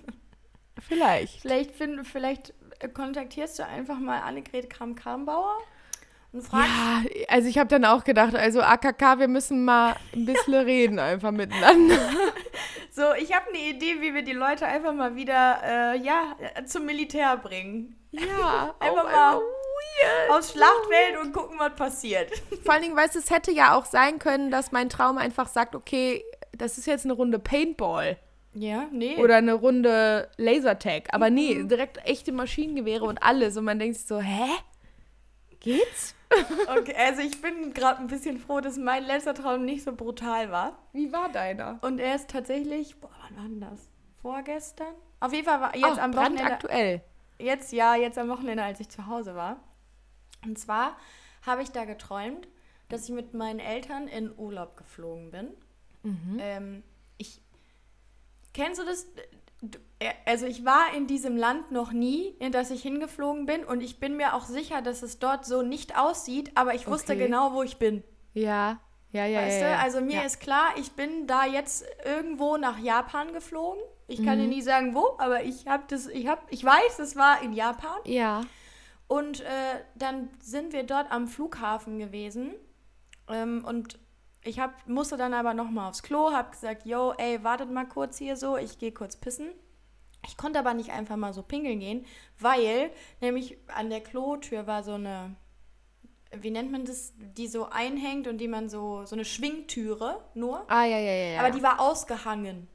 vielleicht. Vielleicht, find, vielleicht kontaktierst du einfach mal Annegret und fragst. Ja, also ich habe dann auch gedacht, also AKK, wir müssen mal ein bisschen reden einfach miteinander. so, ich habe eine Idee, wie wir die Leute einfach mal wieder, äh, ja, zum Militär bringen. Ja, einfach mal aufs Schlachtfeld und gucken, was passiert. Vor allen Dingen, weißt du, es hätte ja auch sein können, dass mein Traum einfach sagt, okay, das ist jetzt eine Runde Paintball. Ja, nee. Oder eine Runde Lasertag. Aber nee, mhm. direkt echte Maschinengewehre und alles. Und man denkt sich so, hä? Geht's? Okay, also ich bin gerade ein bisschen froh, dass mein letzter Traum nicht so brutal war. Wie war deiner? Und er ist tatsächlich, boah, wann war denn das? Vorgestern? Auf jeden Fall war jetzt oh, am Wochenende. aktuell. Jetzt, ja, jetzt am Wochenende, als ich zu Hause war. Und zwar habe ich da geträumt, dass ich mit meinen Eltern in Urlaub geflogen bin. Mhm. Ähm, kennst du das? Du- äh, Also ich war in diesem Land noch nie, in das ich hingeflogen bin und ich bin mir auch sicher, dass es dort so nicht aussieht, aber ich wusste Okay. genau, wo ich bin. Ja, ja, ja. Weißt ja, du? ja. Also mir ja. ist klar, ich bin da jetzt irgendwo nach Japan geflogen. Ich kann Mhm. dir nie sagen, wo, aber ich habe das, ich habe, ich weiß, es war in Japan. Ja. Und äh, dann sind wir dort am Flughafen gewesen. Ähm, und ich hab, musste dann aber nochmal aufs Klo, habe gesagt, yo, ey, wartet mal kurz hier so, ich gehe kurz pissen. Ich konnte aber nicht einfach mal so pinkeln gehen, weil nämlich an der Klotür war so eine, wie nennt man das, die so einhängt und die man so, so eine Schwingtüre nur. Ah, ja, ja, ja. ja. Aber die war ausgehangen.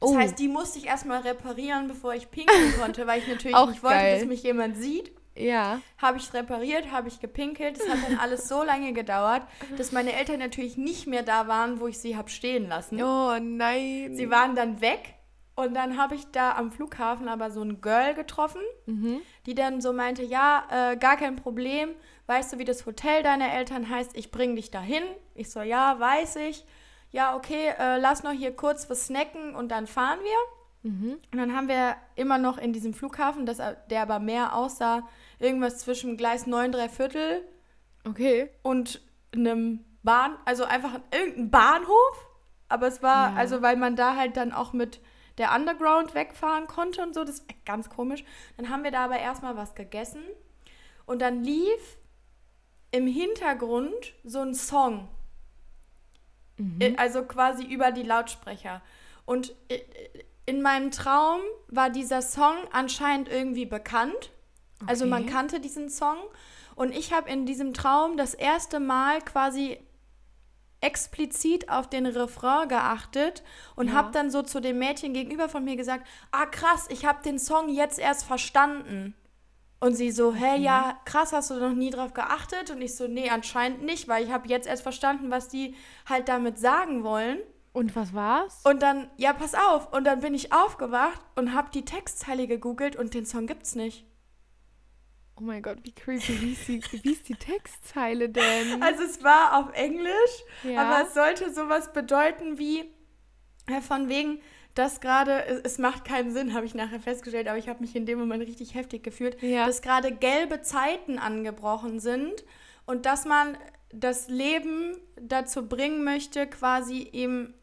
Das Oh. heißt, die musste ich erstmal reparieren, bevor ich pinkeln konnte, weil ich natürlich Auch nicht wollte, geil. dass mich jemand sieht. Ja. Habe ich repariert, habe ich gepinkelt. Das hat dann alles so lange gedauert, dass meine Eltern natürlich nicht mehr da waren, wo ich sie habe stehen lassen. Oh nein. Sie waren dann weg und dann habe ich da am Flughafen aber so ein Girl getroffen, Mhm. die dann so meinte, ja, äh, gar kein Problem. Weißt du, wie das Hotel deiner Eltern heißt? Ich bringe dich dahin. Ich so, ja, weiß ich. Ja, okay, äh, lass noch hier kurz was snacken und dann fahren wir. Mhm. Und dann haben wir immer noch in diesem Flughafen, das, der aber mehr aussah, irgendwas zwischen Gleis 9, 3 Viertel Okay. und einem Bahn, also einfach irgendein Bahnhof. Aber es war, Ja. also weil man da halt dann auch mit der Underground wegfahren konnte und so, das ist ganz komisch. Dann haben wir da aber erstmal was gegessen und dann lief im Hintergrund so ein Song. Mhm. Äh, Also quasi über die Lautsprecher. Und äh, in meinem Traum war dieser Song anscheinend irgendwie bekannt. Also man Okay. kannte diesen Song. Und ich habe in diesem Traum das erste Mal quasi explizit auf den Refrain geachtet und Ja. habe dann so zu dem Mädchen gegenüber von mir gesagt, ah krass, ich habe den Song jetzt erst verstanden. Und sie so, hä, ja, krass, hast du noch nie drauf geachtet? Und ich so, nee, anscheinend nicht, weil ich habe jetzt erst verstanden, was die halt damit sagen wollen. Und was war's? Und dann, ja, pass auf. Und dann bin ich aufgewacht und habe die Textzeile gegoogelt und den Song gibt's nicht. Oh mein Gott, wie creepy. Wie ist die, wie ist die Textzeile denn? Also es war auf Englisch, ja. aber es sollte sowas bedeuten wie von wegen, dass gerade, es, es macht keinen Sinn, habe ich nachher festgestellt, aber ich habe mich in dem Moment richtig heftig gefühlt, Ja. dass gerade gelbe Zeiten angebrochen sind und dass man das Leben dazu bringen möchte, quasi ihm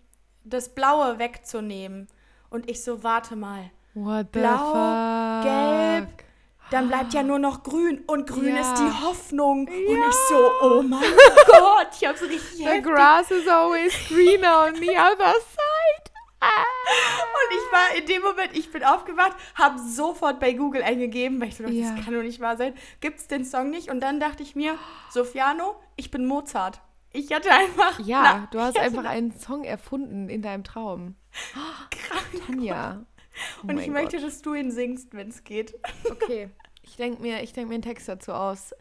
das Blaue wegzunehmen. Und ich so, warte mal. What the Blau, fuck? gelb, Dann bleibt ja nur noch grün und grün Ja. ist die Hoffnung. Und Ja. ich so, oh mein Gott, ich habe so richtig The heftig. grass is always greener on the other side. Ah. Und ich war in dem Moment, ich bin aufgewacht, habe sofort bei Google eingegeben, weil ich so dachte, Ja. das kann doch nicht wahr sein. Gibt's den Song nicht? Und dann dachte ich mir, Sofiano, ich bin Mozart. Ich hatte einfach. Ja, na, du hast einfach einen Song erfunden in deinem Traum. krank. Tanja. Oh Und ich mein möchte, Gott. dass du ihn singst, wenn es geht. Okay. Ich denke mir, ich denk mir einen Text dazu aus.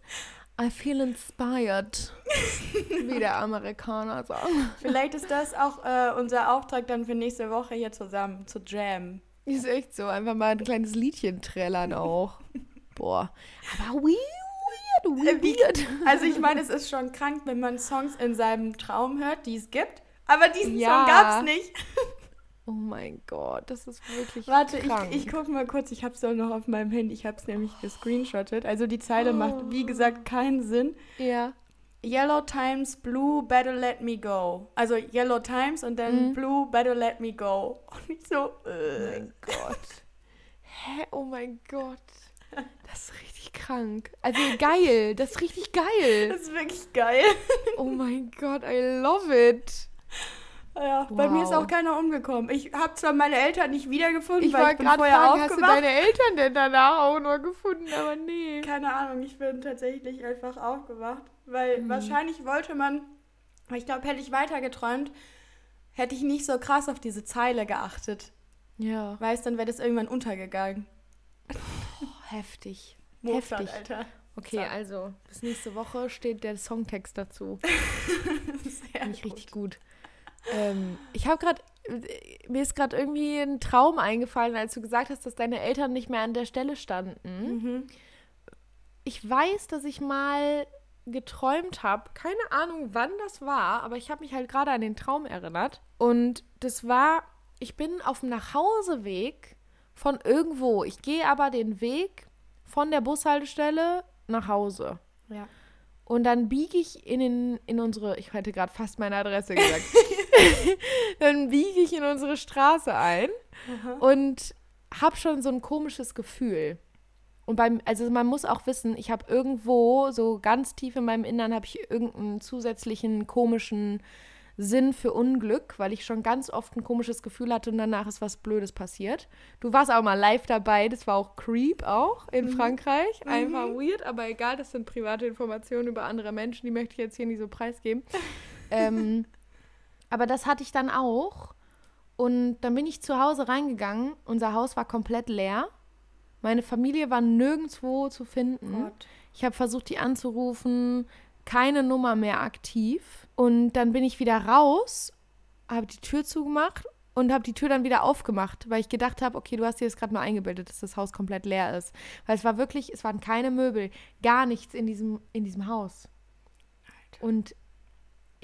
I feel inspired. Wie der Amerikaner sagt. Vielleicht ist das auch äh, unser Auftrag dann für nächste Woche hier zusammen zu jammen. Ist echt so. Einfach mal ein kleines Liedchen trällern auch. Boah. Aber weird, weird, Äh, wie- weird. Also ich meine, es ist schon krank, wenn man Songs in seinem Traum hört, die es gibt. Aber diesen Ja. Song gab's nicht. Oh mein Gott, das ist wirklich Warte, ich, krank. ich gucke mal kurz. Ich habe es doch noch auf meinem Handy. Ich habe es nämlich gescreenshottet. Also die Zeile macht, wie gesagt, keinen Sinn. Ja. Yellow Times, Blue, better let me go. Also Yellow Times und dann Mhm. Blue, better let me go. Und ich so, Oh äh. mein Gott. Hä? Oh mein Gott. Das ist richtig krank. Also geil. Das ist richtig geil. Das ist wirklich geil. Oh mein Gott, I love it. Ja, bei mir ist Wow. auch keiner umgekommen. Ich habe zwar meine Eltern nicht wiedergefunden, Ich weil ich bin vorher fragen, hast du aufgewacht. deine Eltern denn danach auch noch gefunden? Aber nee. Keine Ahnung, ich bin tatsächlich einfach aufgewacht, weil Mhm. wahrscheinlich wollte man, ich glaube, hätte ich weiter geträumt, hätte ich nicht so krass auf diese Zeile geachtet. Ja. Weißt, dann wäre das irgendwann untergegangen. Oh, heftig. Mozart, Heftig. Alter. Okay, Zack. also bis nächste Woche steht der Songtext dazu. Sehr Finde ich gut. richtig gut. Ähm, ich habe gerade, mir ist gerade irgendwie ein Traum eingefallen, als du gesagt hast, dass deine Eltern nicht mehr an der Stelle standen. Mhm. Ich weiß, dass ich mal geträumt habe. Keine Ahnung, wann das war, aber ich habe mich halt gerade an den Traum erinnert. Und das war, ich bin auf dem Nachhauseweg von irgendwo. Ich gehe aber den Weg von der Bushaltestelle nach Hause. Ja. Und dann biege ich in, den, in unsere, ich hätte gerade fast meine Adresse gesagt, dann biege ich in unsere Straße ein Aha. und habe schon so ein komisches Gefühl. Und beim, also man muss auch wissen, ich habe irgendwo, so ganz tief in meinem Innern, habe ich irgendeinen zusätzlichen komischen Sinn für Unglück, weil ich schon ganz oft ein komisches Gefühl hatte und danach ist was Blödes passiert. Du warst auch mal live dabei, das war auch Creep auch in mhm. Frankreich. Einfach mhm. weird, aber egal, das sind private Informationen über andere Menschen, die möchte ich jetzt hier nicht so preisgeben. ähm, aber das hatte ich dann auch. Und dann bin ich zu Hause reingegangen. Unser Haus war komplett leer. Meine Familie war nirgendwo zu finden. Gott. Ich habe versucht, die anzurufen, keine Nummer mehr aktiv. Und dann bin ich wieder raus, habe die Tür zugemacht und habe die Tür dann wieder aufgemacht, weil ich gedacht habe, okay, du hast dir das gerade mal eingebildet, dass das Haus komplett leer ist. Weil es war wirklich, es waren keine Möbel, gar nichts in diesem, in diesem Haus. Alter. Und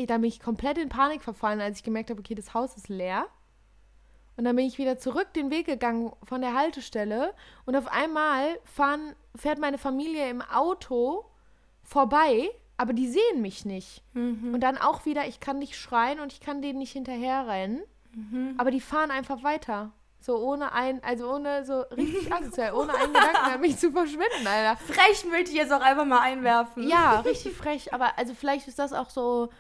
da bin ich komplett in Panik verfallen, als ich gemerkt habe, okay, das Haus ist leer. Und dann bin ich wieder zurück den Weg gegangen von der Haltestelle und auf einmal fahren, fährt meine Familie im Auto vorbei, aber die sehen mich nicht. Mhm. Und dann auch wieder, ich kann nicht schreien und ich kann denen nicht hinterherrennen, mhm. aber die fahren einfach weiter. So ohne ein, also ohne so richtig asozial, ohne einen Gedanken an mich zu verschwinden, Alter. Frech möchte ich jetzt auch einfach mal einwerfen. Ja, richtig frech, aber also vielleicht ist das auch so,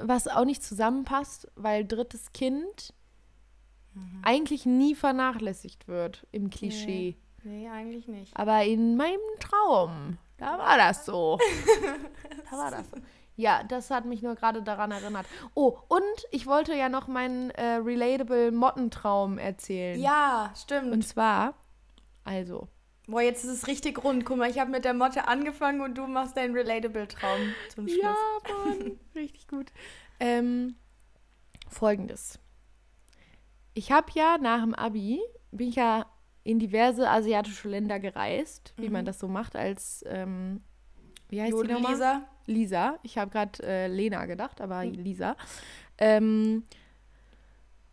was auch nicht zusammenpasst, weil drittes Kind mhm. eigentlich nie vernachlässigt wird im Klischee. Nee. nee, eigentlich nicht. Aber in meinem Traum, da war das so. da war das so. Ja, das hat mich nur gerade daran erinnert. Oh, und ich wollte ja noch meinen äh, relatable Mottentraum erzählen. Ja, stimmt. Und zwar, also. Boah, jetzt ist es richtig rund. Guck mal, ich habe mit der Motte angefangen und du machst deinen relatable Traum zum Schluss. Ja, Mann, richtig gut. Ähm, Folgendes ich habe ja nach dem Abi, bin ich ja in diverse asiatische Länder gereist, wie mhm. man das so macht als, ähm, wie heißt Jodel die nochmal? Lisa. Lisa. Ich habe gerade äh, Lena gedacht, aber mhm. Lisa. Ähm,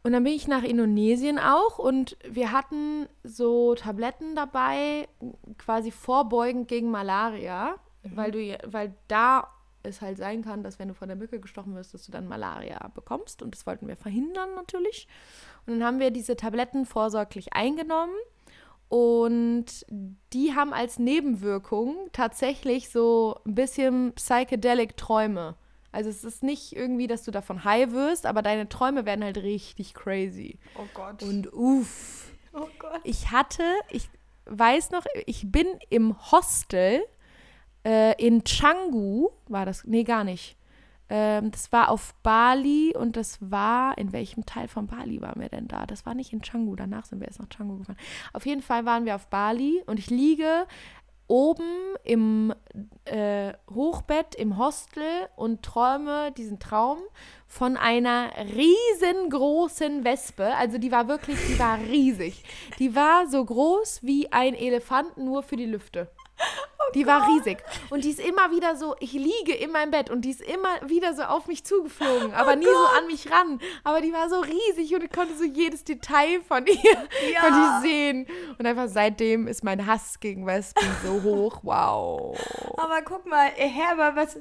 und dann bin ich nach Indonesien auch und wir hatten so Tabletten dabei, quasi vorbeugend gegen Malaria, mhm. weil du, weil da es halt sein kann, dass wenn du von der Mücke gestochen wirst, dass du dann Malaria bekommst und das wollten wir verhindern natürlich. Und dann haben wir diese Tabletten vorsorglich eingenommen. Und die haben als Nebenwirkung tatsächlich so ein bisschen psychedelic Träume. Also es ist nicht irgendwie, dass du davon high wirst, aber deine Träume werden halt richtig crazy. Oh Gott. Und uff. Oh Gott. Ich hatte, ich weiß noch, ich bin im Hostel äh, in Canggu, war das, nee, gar nicht. Ähm, das war auf Bali und das war, in welchem Teil von Bali waren wir denn da? Das war nicht in Canggu, danach sind wir erst nach Canggu gefahren. Auf jeden Fall waren wir auf Bali und ich liege oben im äh, Hochbett im Hostel und träume diesen Traum von einer riesengroßen Wespe. Also die war wirklich, die war riesig. Die war so groß wie ein Elefant, nur für die Lüfte. Oh die war riesig. Und die ist immer wieder so, ich liege in meinem Bett und die ist immer wieder so auf mich zugeflogen, aber oh nie Gott. so an mich ran. Aber die war so riesig und ich konnte so jedes Detail von ihr ja. konnte ich sehen. Und einfach seitdem ist mein Hass gegen Wespen so hoch. Wow. Aber guck mal, Herber, was,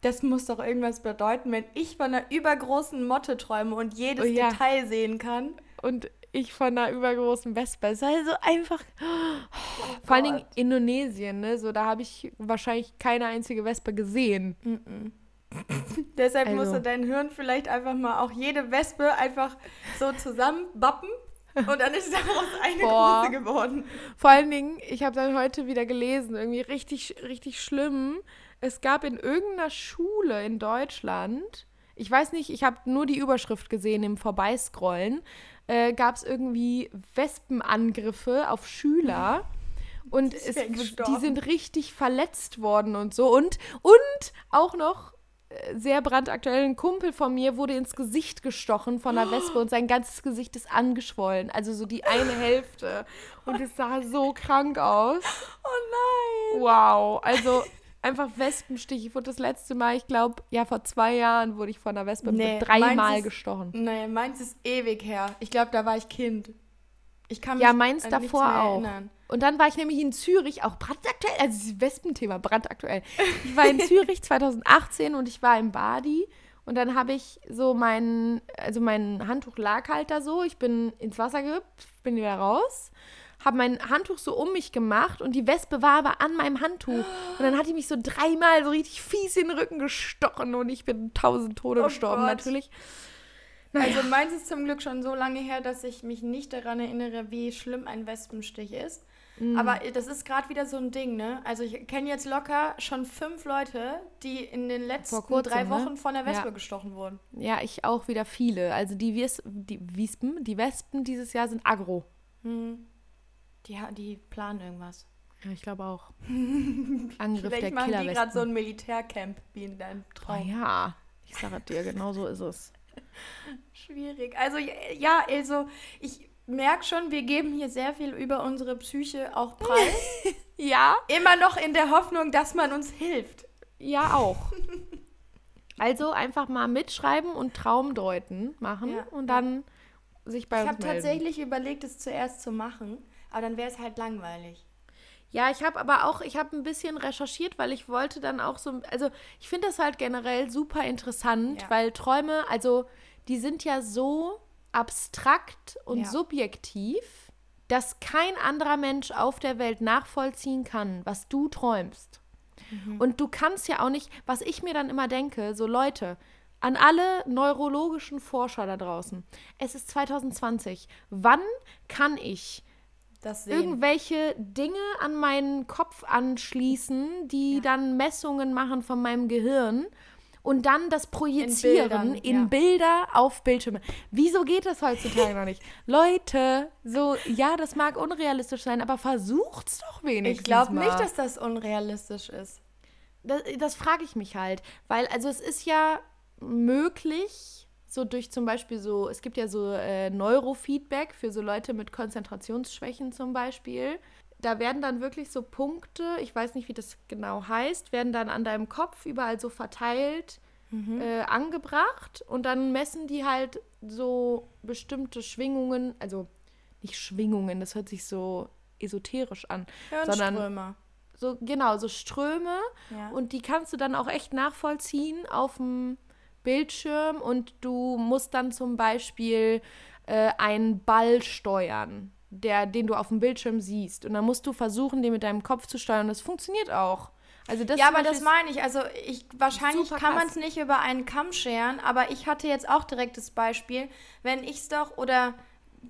das muss doch irgendwas bedeuten, wenn ich von einer übergroßen Motte träume und jedes oh, ja. Detail sehen kann. Und ich von einer übergroßen Wespe. Es ist also einfach. Oh vor allen Dingen Indonesien, ne? So, da habe ich wahrscheinlich keine einzige Wespe gesehen. Mm -mm. Deshalb also. musste dein Hirn vielleicht einfach mal auch jede Wespe einfach so zusammenbappen. Und dann ist daraus eine Boah. große geworden. Vor allen Dingen, ich habe dann heute wieder gelesen, irgendwie richtig, richtig schlimm. Es gab in irgendeiner Schule in Deutschland, ich weiß nicht, ich habe nur die Überschrift gesehen im Vorbeiscrollen, äh, gab es irgendwie Wespenangriffe auf Schüler. Und es, die sind richtig verletzt worden und so. Und, und auch noch äh, sehr brandaktuell, ein Kumpel von mir wurde ins Gesicht gestochen von einer Wespe und sein ganzes Gesicht ist angeschwollen. Also so die eine Hälfte. Und es sah so krank aus. Oh nein. Wow. Also Einfach Wespenstich. Ich wurde das letzte Mal, ich glaube, ja, vor zwei Jahren wurde ich von einer Wespe Nee, dreimal gestochen. Nee, meins ist ewig her. Ich glaube, da war ich Kind. Ich kann mich Ja, meins an davor auch. erinnern. Und dann war ich nämlich in Zürich, auch brandaktuell, also dieses Wespenthema, brandaktuell. Ich war in Zürich 2018 und ich war im Badi und dann habe ich so mein, also mein Handtuch lag halt da so, ich bin ins Wasser gehüpft, bin wieder raus, habe mein Handtuch so um mich gemacht und die Wespe war aber an meinem Handtuch. Und dann hat die mich so dreimal so richtig fies in den Rücken gestochen und ich bin tausend Tode Oh gestorben Gott. natürlich. Also meins ist zum Glück schon so lange her, dass ich mich nicht daran erinnere, wie schlimm ein Wespenstich ist. Mhm. Aber das ist gerade wieder so ein Ding, ne? Also ich kenne jetzt locker schon fünf Leute, die in den letzten kurzem, drei ne? Wochen von der Wespe Ja. gestochen wurden. Ja, ich auch wieder viele. Also die, Wies die Wiespen, die Wespen dieses Jahr sind aggro. Hm. Die, die planen irgendwas. Ja, ich glaube auch. Angriff Vielleicht der machen die gerade so ein Militärcamp wie in deinem oh, Traum. ja, ich sage dir, genau so ist es. Schwierig. Also ja, also ich merke schon, wir geben hier sehr viel über unsere Psyche auch preis. Ja? Immer noch in der Hoffnung, dass man uns hilft. Ja, auch. Also einfach mal mitschreiben und Traumdeuten machen Ja, und dann sich bei Ich uns habe melden. tatsächlich überlegt, es zuerst zu machen, aber dann wäre es halt langweilig. Ja, ich habe aber auch, ich habe ein bisschen recherchiert, weil ich wollte dann auch so, also ich finde das halt generell super interessant, Ja. weil Träume, also die sind ja so abstrakt und Ja. subjektiv, dass kein anderer Mensch auf der Welt nachvollziehen kann, was du träumst. Mhm. Und du kannst ja auch nicht, was ich mir dann immer denke, so Leute, an alle neurologischen Forscher da draußen, es ist 2020, wann kann ich. Irgendwelche Dinge an meinen Kopf anschließen, die Ja. dann Messungen machen von meinem Gehirn und dann das projizieren in, Bildern, ja. Bilder auf Bildschirme. Wieso geht das heutzutage noch nicht? Leute, so, ja, das mag unrealistisch sein, aber versucht's doch wenigstens. ich glaube nicht, dass das unrealistisch ist. Das, das frage ich mich halt, weil also es ist ja möglich, so durch zum Beispiel so, es gibt ja so äh, Neurofeedback für so Leute mit Konzentrationsschwächen zum Beispiel. Da werden dann wirklich so Punkte, ich weiß nicht, wie das genau heißt, werden dann an deinem Kopf überall so verteilt äh, angebracht und dann messen die halt so bestimmte Schwingungen, also nicht Schwingungen, das hört sich so esoterisch an, sondern Hirnströme. so genau so Ströme Ja. und die kannst du dann auch echt nachvollziehen auf dem Bildschirm und du musst dann zum Beispiel äh, einen Ball steuern, der, den du auf dem Bildschirm siehst. Und dann musst du versuchen, den mit deinem Kopf zu steuern. Und das funktioniert auch. Also das ja, aber das meine ich. Also ich wahrscheinlich kann man es nicht über einen Kamm scheren, aber ich hatte jetzt auch direkt das Beispiel, wenn ich es doch oder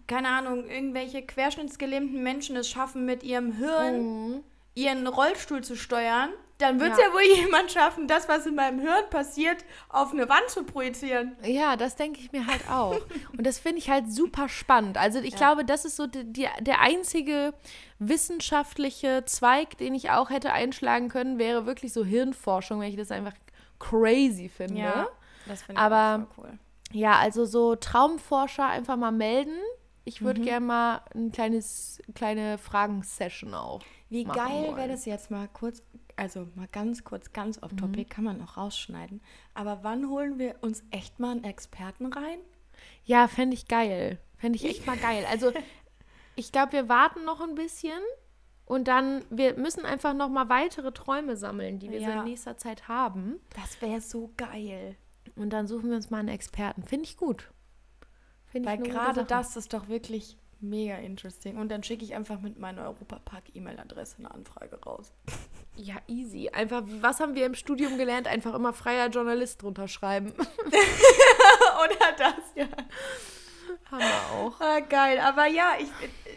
keine Ahnung, irgendwelche querschnittsgelähmten Menschen es schaffen, mit ihrem Hirn Mhm. ihren Rollstuhl zu steuern, dann wird es Ja. ja. wohl jemand schaffen, das, was in meinem Hirn passiert, auf eine Wand zu projizieren. Ja, das denke ich mir halt auch. Und das finde ich halt super spannend. Also ich Ja. glaube, das ist so die, die, der einzige wissenschaftliche Zweig, den ich auch hätte einschlagen können, wäre wirklich so Hirnforschung, wenn ich das einfach crazy finde. das finde ich Aber- auch voll cool. Ja, also so Traumforscher einfach mal melden. Ich Mhm. würde gerne mal ein kleines, kleine Fragensession auch. Wie geil wäre das jetzt mal kurz, also mal ganz kurz, ganz off topic, kann man auch rausschneiden. Aber wann holen wir uns echt mal einen Experten rein? Ja, fände ich geil. Fände ich echt mal geil. Also ich glaube, wir warten noch ein bisschen und dann, wir müssen einfach noch mal weitere Träume sammeln, die wir so Ja. in nächster Zeit haben. Das wäre so geil. Und dann suchen wir uns mal einen Experten. Finde ich gut. Finde Weil gerade das ist doch wirklich mega interesting. Und dann schicke ich einfach mit meiner Europapark-E-Mail-Adresse eine Anfrage raus. Ja, easy. Einfach, was haben wir im Studium gelernt? Einfach immer freier Journalist drunter schreiben. Oder das, ja. haben wir auch. Ah, geil. Aber ja, ich,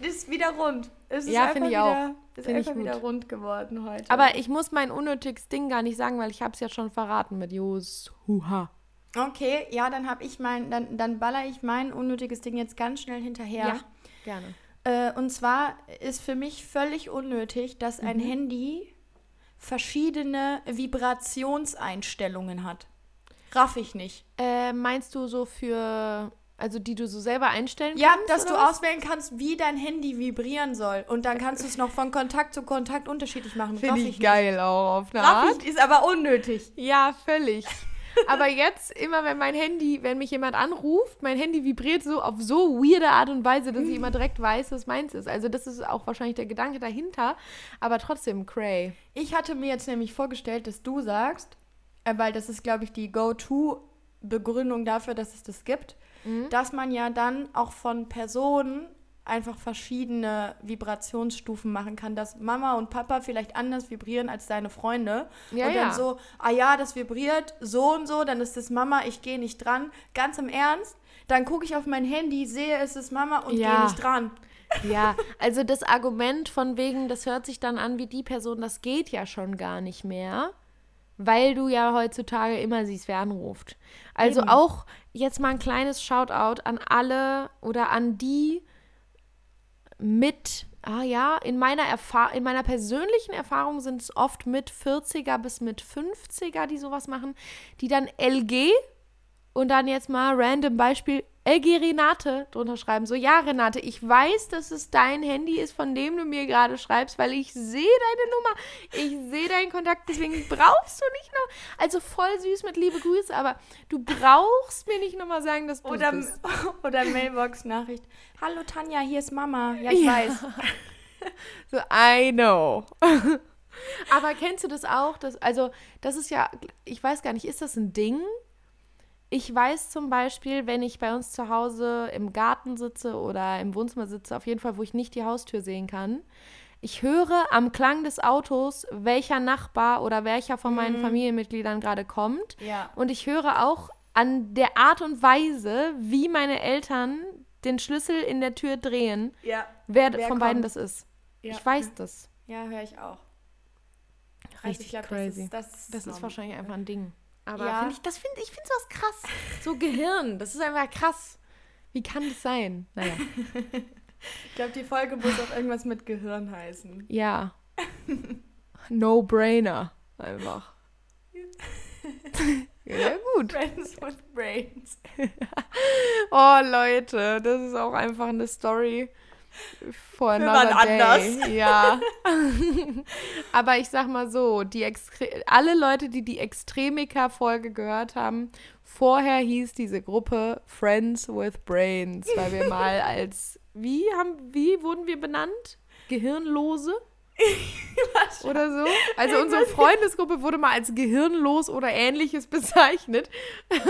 es ist wieder rund. Es Ja, finde ich wieder, auch. Ist Finde ich einfach wieder rund geworden heute. Aber ich muss mein unnötiges Ding gar nicht sagen, weil ich habe es ja schon verraten mit Jos Huha. Okay, ja, dann habe ich mein, dann, dann baller ich mein unnötiges Ding jetzt ganz schnell hinterher. gerne. Äh, und zwar ist für mich völlig unnötig, dass ein Mhm. Handy verschiedene Vibrationseinstellungen hat. Raff ich nicht. Äh, meinst du so für Also die du so selber einstellen ja, kannst? Ja, dass du was? auswählen kannst, wie dein Handy vibrieren soll. Und dann kannst du es noch von Kontakt zu Kontakt unterschiedlich machen. Finde ich, ich geil auch auf eine Art. ist aber unnötig. Ja, völlig. Aber jetzt immer, wenn mein Handy, wenn mich jemand anruft, mein Handy vibriert so auf so weirde Art und Weise, dass ich immer direkt weiß, dass meins ist. Also das ist auch wahrscheinlich der Gedanke dahinter. Aber trotzdem, Cray. Ich hatte mir jetzt nämlich vorgestellt, dass du sagst, äh, weil das ist, glaube ich, die Go-To-Begründung dafür, dass es das gibt mhm. dass man ja dann auch von Personen einfach verschiedene Vibrationsstufen machen kann, dass Mama und Papa vielleicht anders vibrieren als deine Freunde. Ja, und dann ja. so, ah ja, das vibriert so und so, dann ist es Mama, ich gehe nicht dran. Ganz im Ernst, dann gucke ich auf mein Handy, sehe, es ist Mama und ja. gehe nicht dran. Ja, also das Argument von wegen, das hört sich dann an wie die Person, das geht ja schon gar nicht mehr weil du ja heutzutage immer siehst, wer anruft. Also Eben. auch jetzt mal ein kleines Shoutout an alle oder an die mit, ah ja, in meiner, in meiner persönlichen Erfahrung sind es oft mit 40er bis mit 50er, die sowas machen, die dann LG und dann jetzt mal random Beispiel LG Renate drunter schreiben. So, ja, Renate, ich weiß, dass es dein Handy ist, von dem du mir gerade schreibst, weil ich sehe deine Nummer, ich sehe deinen Kontakt, deswegen brauchst du nicht noch. Also voll süß mit liebe Grüße, aber du brauchst mir nicht nochmal sagen, dass du oder, bist. Oder Mailbox-Nachricht. Hallo Tanja, hier ist Mama. Ja, ich ja. weiß. so, I know. aber kennst du das auch? Dass, also, das ist ja, ich weiß gar nicht, ist das ein Ding? Ich weiß zum Beispiel, wenn ich bei uns zu Hause im Garten sitze oder im Wohnzimmer sitze, auf jeden Fall, wo ich nicht die Haustür sehen kann, ich höre am Klang des Autos, welcher Nachbar oder welcher von meinen mhm. Familienmitgliedern gerade kommt. Ja. Und ich höre auch an der Art und Weise, wie meine Eltern den Schlüssel in der Tür drehen, ja. wer, wer, von kommt. beiden das ist. Ja. Ich weiß das. Ja, höre ich auch. Richtig also ich glaub, crazy. Das ist, das, das ist wahrscheinlich einfach ein Ding. Aber ja. find ich, das finde ich finde sowas krass. So Gehirn, das ist einfach krass. Wie kann das sein? Naja. ich glaube, die Folge muss auch irgendwas mit Gehirn heißen. Ja. No-brainer. Einfach. ja, gut. Friends with Brains. oh, Leute, das ist auch einfach eine Story for another day. anders. Ja. Aber ich sag mal so, die alle Leute, die die Extremiker-Folge gehört haben, vorher hieß diese Gruppe Friends with Brains, weil wir mal als, wie, haben, wie wurden wir benannt? Gehirnlose? oder so. Also unsere Freundesgruppe wurde mal als gehirnlos oder ähnliches bezeichnet.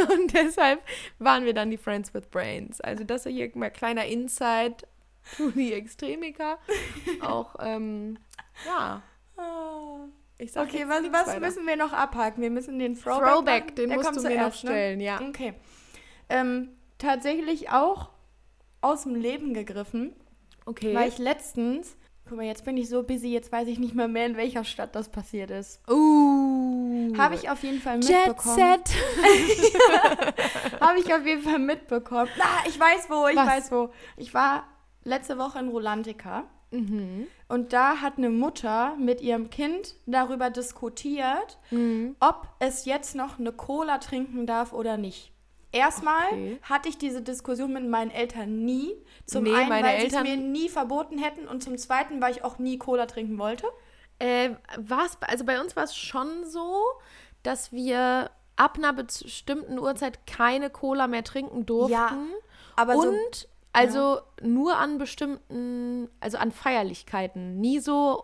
Und deshalb waren wir dann die Friends with Brains. Also das ist hier mal kleiner Insight die Extremiker. Auch, ähm, ja. Ich sag okay, was, was müssen wir noch abhaken? Wir müssen den Throwback, Throwback den musst du mir noch ne? stellen, ne? ja. Okay. Ähm, tatsächlich auch aus dem Leben gegriffen. Okay. Weil ich letztens, guck mal, jetzt bin ich so busy, jetzt weiß ich nicht mehr mehr, in welcher Stadt das passiert ist. Uh. Habe ich auf jeden Fall mitbekommen. Jet Set. Habe ich auf jeden Fall mitbekommen. Ah, ich weiß wo, ich Was? weiß wo. Ich war letzte Woche in Rolantica. Mhm. Und da hat eine Mutter mit ihrem Kind darüber diskutiert, mhm. ob es jetzt noch eine Cola trinken darf oder nicht. Erstmal okay. hatte ich diese Diskussion mit meinen Eltern nie. Zum nee, einen, weil sie es mir nie verboten hätten und zum zweiten, weil ich auch nie Cola trinken wollte. Äh, was, also bei uns war es schon so, dass wir ab einer bestimmten Uhrzeit keine Cola mehr trinken durften. Ja, aber und so also ja. nur an bestimmten, also an Feierlichkeiten. Nie so,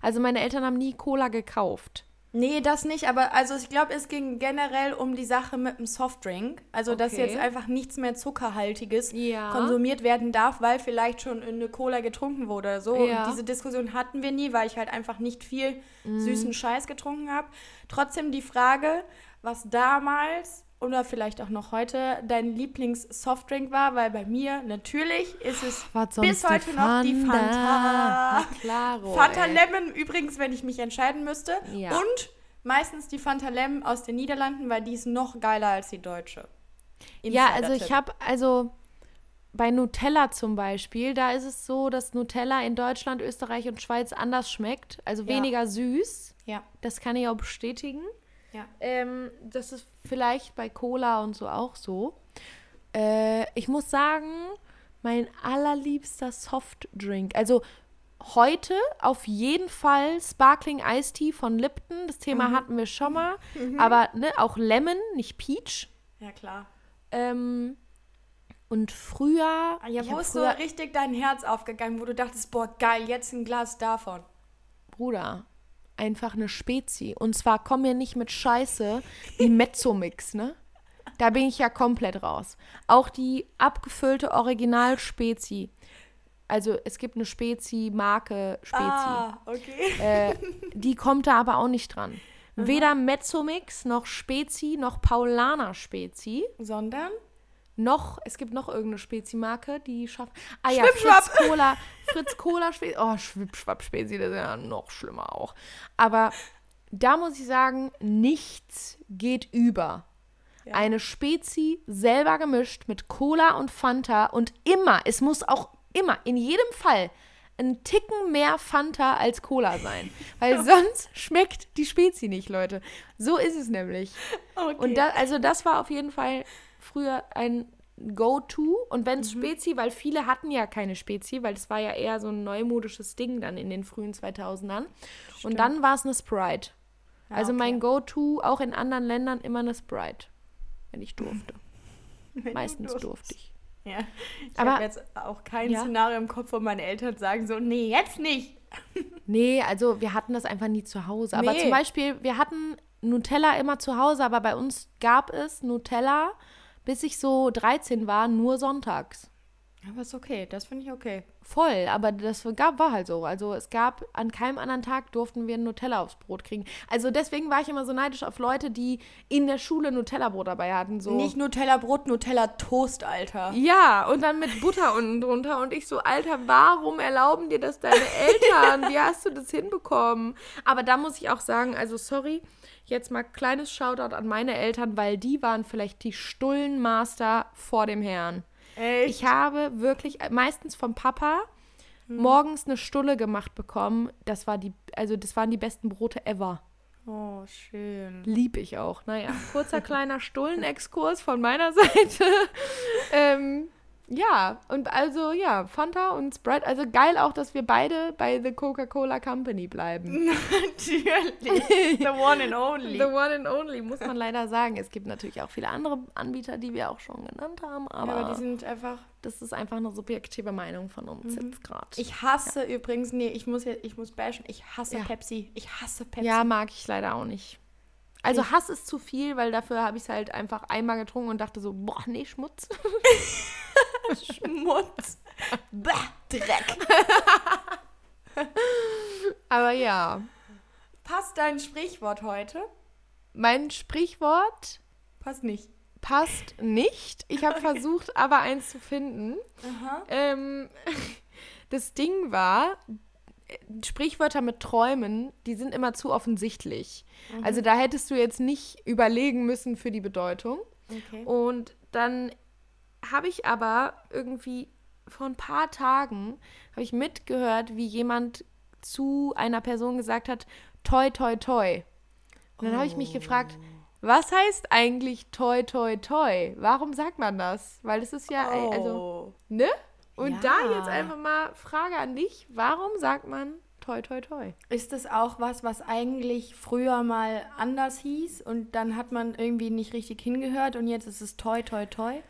also meine Eltern haben nie Cola gekauft. Nee, das nicht, aber also ich glaube, es ging generell um die Sache mit dem Softdrink. Also, okay. dass jetzt einfach nichts mehr Zuckerhaltiges ja. konsumiert werden darf, weil vielleicht schon eine Cola getrunken wurde oder so. Ja. Und diese Diskussion hatten wir nie, weil ich halt einfach nicht viel mm. süßen Scheiß getrunken habe. Trotzdem die Frage, was damals oder vielleicht auch noch heute dein Lieblings-Softdrink war, weil bei mir natürlich ist es bis heute noch die Fanta. Klaro, Fanta ey. Lemon übrigens, wenn ich mich entscheiden müsste. Ja. Und meistens die Fanta Lemon aus den Niederlanden, weil die ist noch geiler als die deutsche. ja, also ich habe, also bei Nutella zum Beispiel, da ist es so, dass Nutella in Deutschland, Österreich und Schweiz anders schmeckt, also ja. weniger süß. Ja. Das kann ich auch bestätigen. Ja. Ähm, das ist vielleicht bei Cola und so auch so. Äh, ich muss sagen, mein allerliebster Softdrink. Also heute auf jeden Fall Sparkling Iced Tea von Lipton. Das Thema Mhm. hatten wir schon mal. Aber ne, auch Lemon, nicht Peach. Ja, klar. Ähm, und früher. Ah, Ja, wo ist so richtig dein Herz aufgegangen, wo du dachtest, boah, geil, jetzt ein Glas davon. Bruder, einfach eine Spezi. Und zwar komm mir nicht mit Scheiße wie Mezzomix, ne? Da bin ich ja komplett raus. Auch die abgefüllte Original-Spezi. Also es gibt eine Spezi-Marke Spezi. Ah, okay. Äh, die kommt da aber auch nicht dran. Weder Mezzomix noch Spezi noch Paulaner Spezi. Sondern? Noch, es gibt noch irgendeine Spezi-Marke, die schafft. Ah ja. Fritz Cola, Fritz Cola Spezi. Oh, Schwippschwapp Spezi, das ist ja noch schlimmer auch. Aber da muss ich sagen, nichts geht über. Ja. Eine Spezi selber gemischt mit Cola und Fanta und immer, es muss auch immer, in jedem Fall, ein Ticken mehr Fanta als Cola sein. Weil sonst schmeckt die Spezi nicht, Leute. So ist es nämlich. Okay. Und da, also das war auf jeden Fall früher ein Go-To. Und wenn es Mhm. Spezi, weil viele hatten ja keine Spezi, weil das war ja eher so ein neumodisches Ding dann in den frühen 2000ern. Und dann war es eine Sprite. Ja, also okay. mein Go-To auch in anderen Ländern immer eine Sprite, wenn ich durfte. Wenn du Meistens durftest. durfte ich. Ja. Ich habe jetzt auch kein Ja. Szenario im Kopf, wo meine Eltern sagen so, nee, jetzt nicht. Nee, also wir hatten das einfach nie zu Hause. Aber Nee. zum Beispiel, wir hatten Nutella immer zu Hause, aber bei uns gab es Nutella, bis ich so 13 war, nur sonntags. Aber ist okay, das finde ich okay. Voll, aber das gab, war halt so. Also es gab, an keinem anderen Tag durften wir Nutella aufs Brot kriegen. Also deswegen war ich immer so neidisch auf Leute, die in der Schule Nutella-Brot dabei hatten. So. Nicht Nutella-Brot, Nutella-Toast, Alter. Ja, und dann mit Butter unten drunter. Und ich so, Alter, warum erlauben dir das deine Eltern? Wie hast du das hinbekommen? Aber da muss ich auch sagen, also sorry, jetzt mal kleines Shoutout an meine Eltern, weil die waren vielleicht die Stullenmaster vor dem Herrn. Echt? Ich habe wirklich äh, meistens vom Papa Hm. morgens eine Stulle gemacht bekommen. Das war die, also das waren die besten Brote ever. Oh, schön. Lieb ich auch. Naja, kurzer kleiner Stullenexkurs von meiner Seite. ähm, ja, und also ja, Fanta und Sprite. Also geil auch, dass wir beide bei The Coca-Cola Company bleiben. Natürlich. The one and only. The one and only, muss man leider sagen. Es gibt natürlich auch viele andere Anbieter, die wir auch schon genannt haben, Ja, aber, aber die sind einfach. das ist einfach eine subjektive Meinung von uns jetzt gerade. Ich hasse übrigens, nee, ich muss jetzt, ich muss bashen, ich hasse Ja. Pepsi. Ich hasse Pepsi. Ja, mag ich leider auch nicht. Also Hass ist zu viel, weil dafür habe ich es halt einfach einmal getrunken und dachte so, boah, nee, Schmutz. Schmutz. Bäh, Dreck. Aber ja, Passt dein Sprichwort heute? mein Sprichwort Passt nicht. passt nicht. Ich habe versucht, aber eins zu finden. Aha. Ähm, das Ding war, Sprichwörter mit Träumen, die sind immer zu offensichtlich. Also da hättest du jetzt nicht überlegen müssen für die Bedeutung. Okay. Und dann habe ich aber irgendwie vor ein paar Tagen habe ich mitgehört, wie jemand zu einer Person gesagt hat, toi, toi, toi. Und dann habe ich mich gefragt, was heißt eigentlich toi, toi, toi? Warum sagt man das? Weil es ist ja, Oh. also, ne? Und Ja. da jetzt einfach mal Frage an dich, warum sagt man toi, toi, toi? Ist das auch was, was eigentlich früher mal anders hieß und dann hat man irgendwie nicht richtig hingehört und jetzt ist es toi, toi, toi?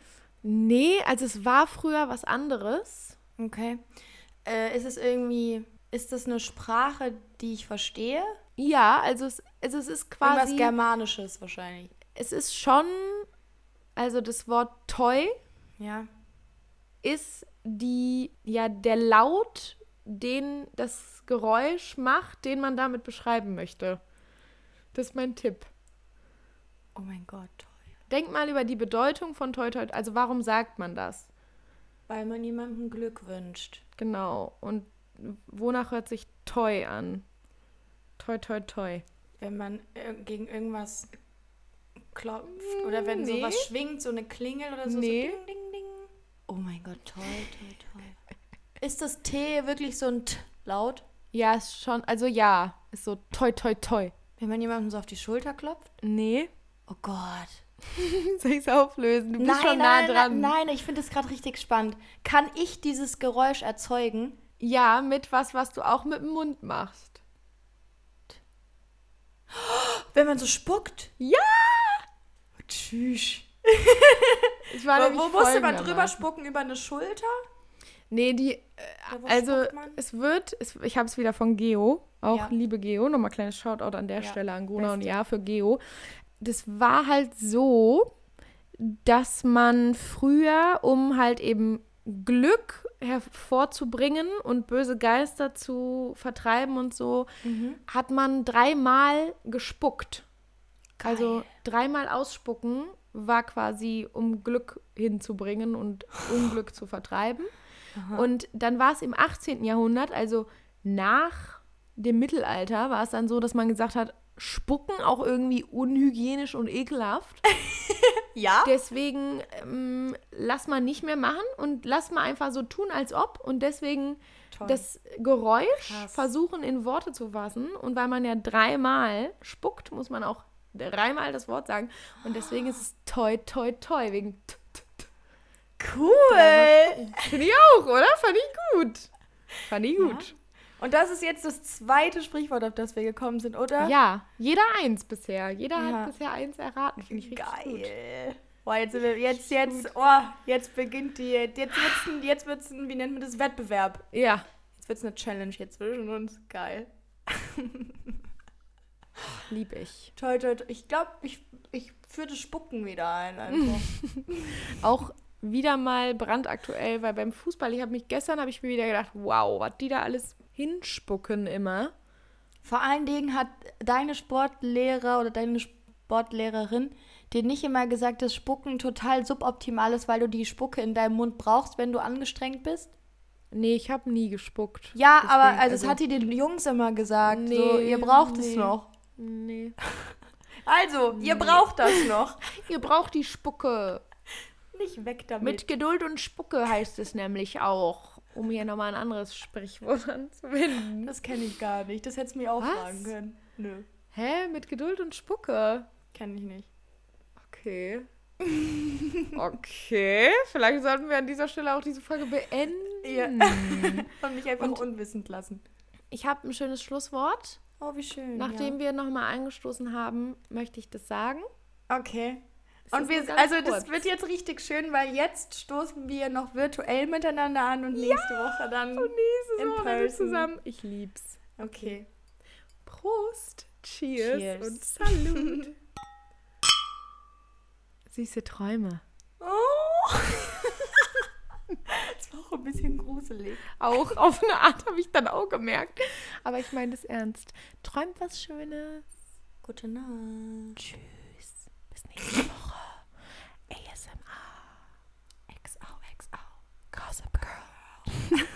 Nee, also es war früher was anderes. Okay. Äh, ist es irgendwie, ist das eine Sprache, die ich verstehe? Ja, also es, also es ist Irgendwas quasi. Germanisches wahrscheinlich. es ist schon, also das Wort Toy Ja. Ist die, ja, der Laut, den das Geräusch macht, den man damit beschreiben möchte. Das ist mein Tipp. Oh mein Gott, toi. Denk mal über die Bedeutung von Toy Toy. Also warum sagt man das? Weil man jemandem Glück wünscht. Genau. Und wonach hört sich Toy an? Toy, Toy, Toy. Wenn man ir gegen irgendwas klopft oder wenn nee. sowas schwingt, so eine Klingel oder so. Nee. so ding, ding, Gott, toi, toi, toi. Ist das T wirklich so ein T-Laut? Ja, ist schon, also ja, ist so Toy, Toy, Toy. Wenn man jemandem so auf die Schulter klopft? Nee. Oh Gott. Soll ich es auflösen? Du bist nein, schon nah nein, dran. Nein, ich finde es gerade richtig spannend. Kann ich dieses Geräusch erzeugen? Ja, mit was, was du auch mit dem Mund machst. Wenn man so spuckt? Ja! Tschüss. Ich war wo wo musste man drüber spucken? Über eine Schulter? Nee, die. Äh, also, es wird. Es, ich habe es wieder von Geo. Auch ja. liebe Geo. Nochmal kleines Shoutout an der ja, Stelle an Guna und Ja für Geo. Das war halt so, dass man früher, um halt eben Glück hervorzubringen und böse Geister zu vertreiben und so, mhm. hat man dreimal gespuckt. Geil. Also dreimal ausspucken war quasi, um Glück hinzubringen und Unglück zu vertreiben. Aha. Und dann war es im 18. Jahrhundert, also nach dem Mittelalter, war es dann so, dass man gesagt hat, Spucken auch irgendwie unhygienisch und ekelhaft. ja. Deswegen ähm, lass mal nicht mehr machen und lass mal einfach so tun, als ob. Und deswegen Toll. das Geräusch Krass. versuchen in Worte zu fassen. Und weil man ja dreimal spuckt, muss man auch dreimal das Wort sagen. Und deswegen ist es toi, toi, toi, wegen t, t, t. Cool. Finde ich auch, oder? Fand ich gut. Fand ich gut. Ja. Und das ist jetzt das zweite Sprichwort, auf das wir gekommen sind, oder? Ja, jeder eins bisher. Jeder ja. hat bisher eins erraten. Finde ich Geil. Gut. Boah, jetzt, jetzt, jetzt, oh, jetzt beginnt die, jetzt wird's ein, jetzt wird's ein, wie nennt man das, Wettbewerb. Ja. Jetzt wird's eine Challenge jetzt zwischen uns. Geil. Lieb ich. Toll, toll, toll. Ich glaube, ich, ich führe das Spucken wieder ein einfach. Auch wieder mal brandaktuell, weil beim Fußball, ich habe mich gestern, habe ich mir wieder gedacht, wow, was die da alles hinspucken immer. Vor allen Dingen hat deine Sportlehrer oder deine Sportlehrerin dir nicht immer gesagt, dass Spucken total suboptimal ist, weil du die Spucke in deinem Mund brauchst, wenn du angestrengt bist? Nee, ich habe nie gespuckt. Ja, Deswegen, aber also, also, es hat die den Jungs immer gesagt. Nee, so, ihr braucht nee. es noch. Nee. Also, nee. ihr braucht das noch. ihr braucht die Spucke. Nicht weg damit. Mit Geduld und Spucke heißt es nämlich auch, um hier nochmal ein anderes Sprichwort anzuwenden. Das kenne ich gar nicht. Das hättest du mir auch Was? fragen können. Nö. Hä? Mit Geduld und Spucke? Kenne ich nicht. Okay. okay. Vielleicht sollten wir an dieser Stelle auch diese Folge beenden. Ja. und mich einfach und unwissend lassen. Ich habe ein schönes Schlusswort. Oh, wie schön. Nachdem ja. wir nochmal angestoßen haben, möchte ich das sagen. Okay. Und wir, also kurz. das wird jetzt richtig schön, weil jetzt stoßen wir noch virtuell miteinander an und nächste ja, Woche dann und nächste Woche in zusammen. Ich lieb's. Okay. Prost. Cheers, Cheers. und Salut. Süße Träume. Oh. auch ein bisschen gruselig. Auch auf eine Art habe ich dann auch gemerkt. Aber ich meine das ernst. Träumt was Schönes. Gute Nacht. Tschüss. Bis nächste Woche. ASMR. XOXO. Gossip Girl.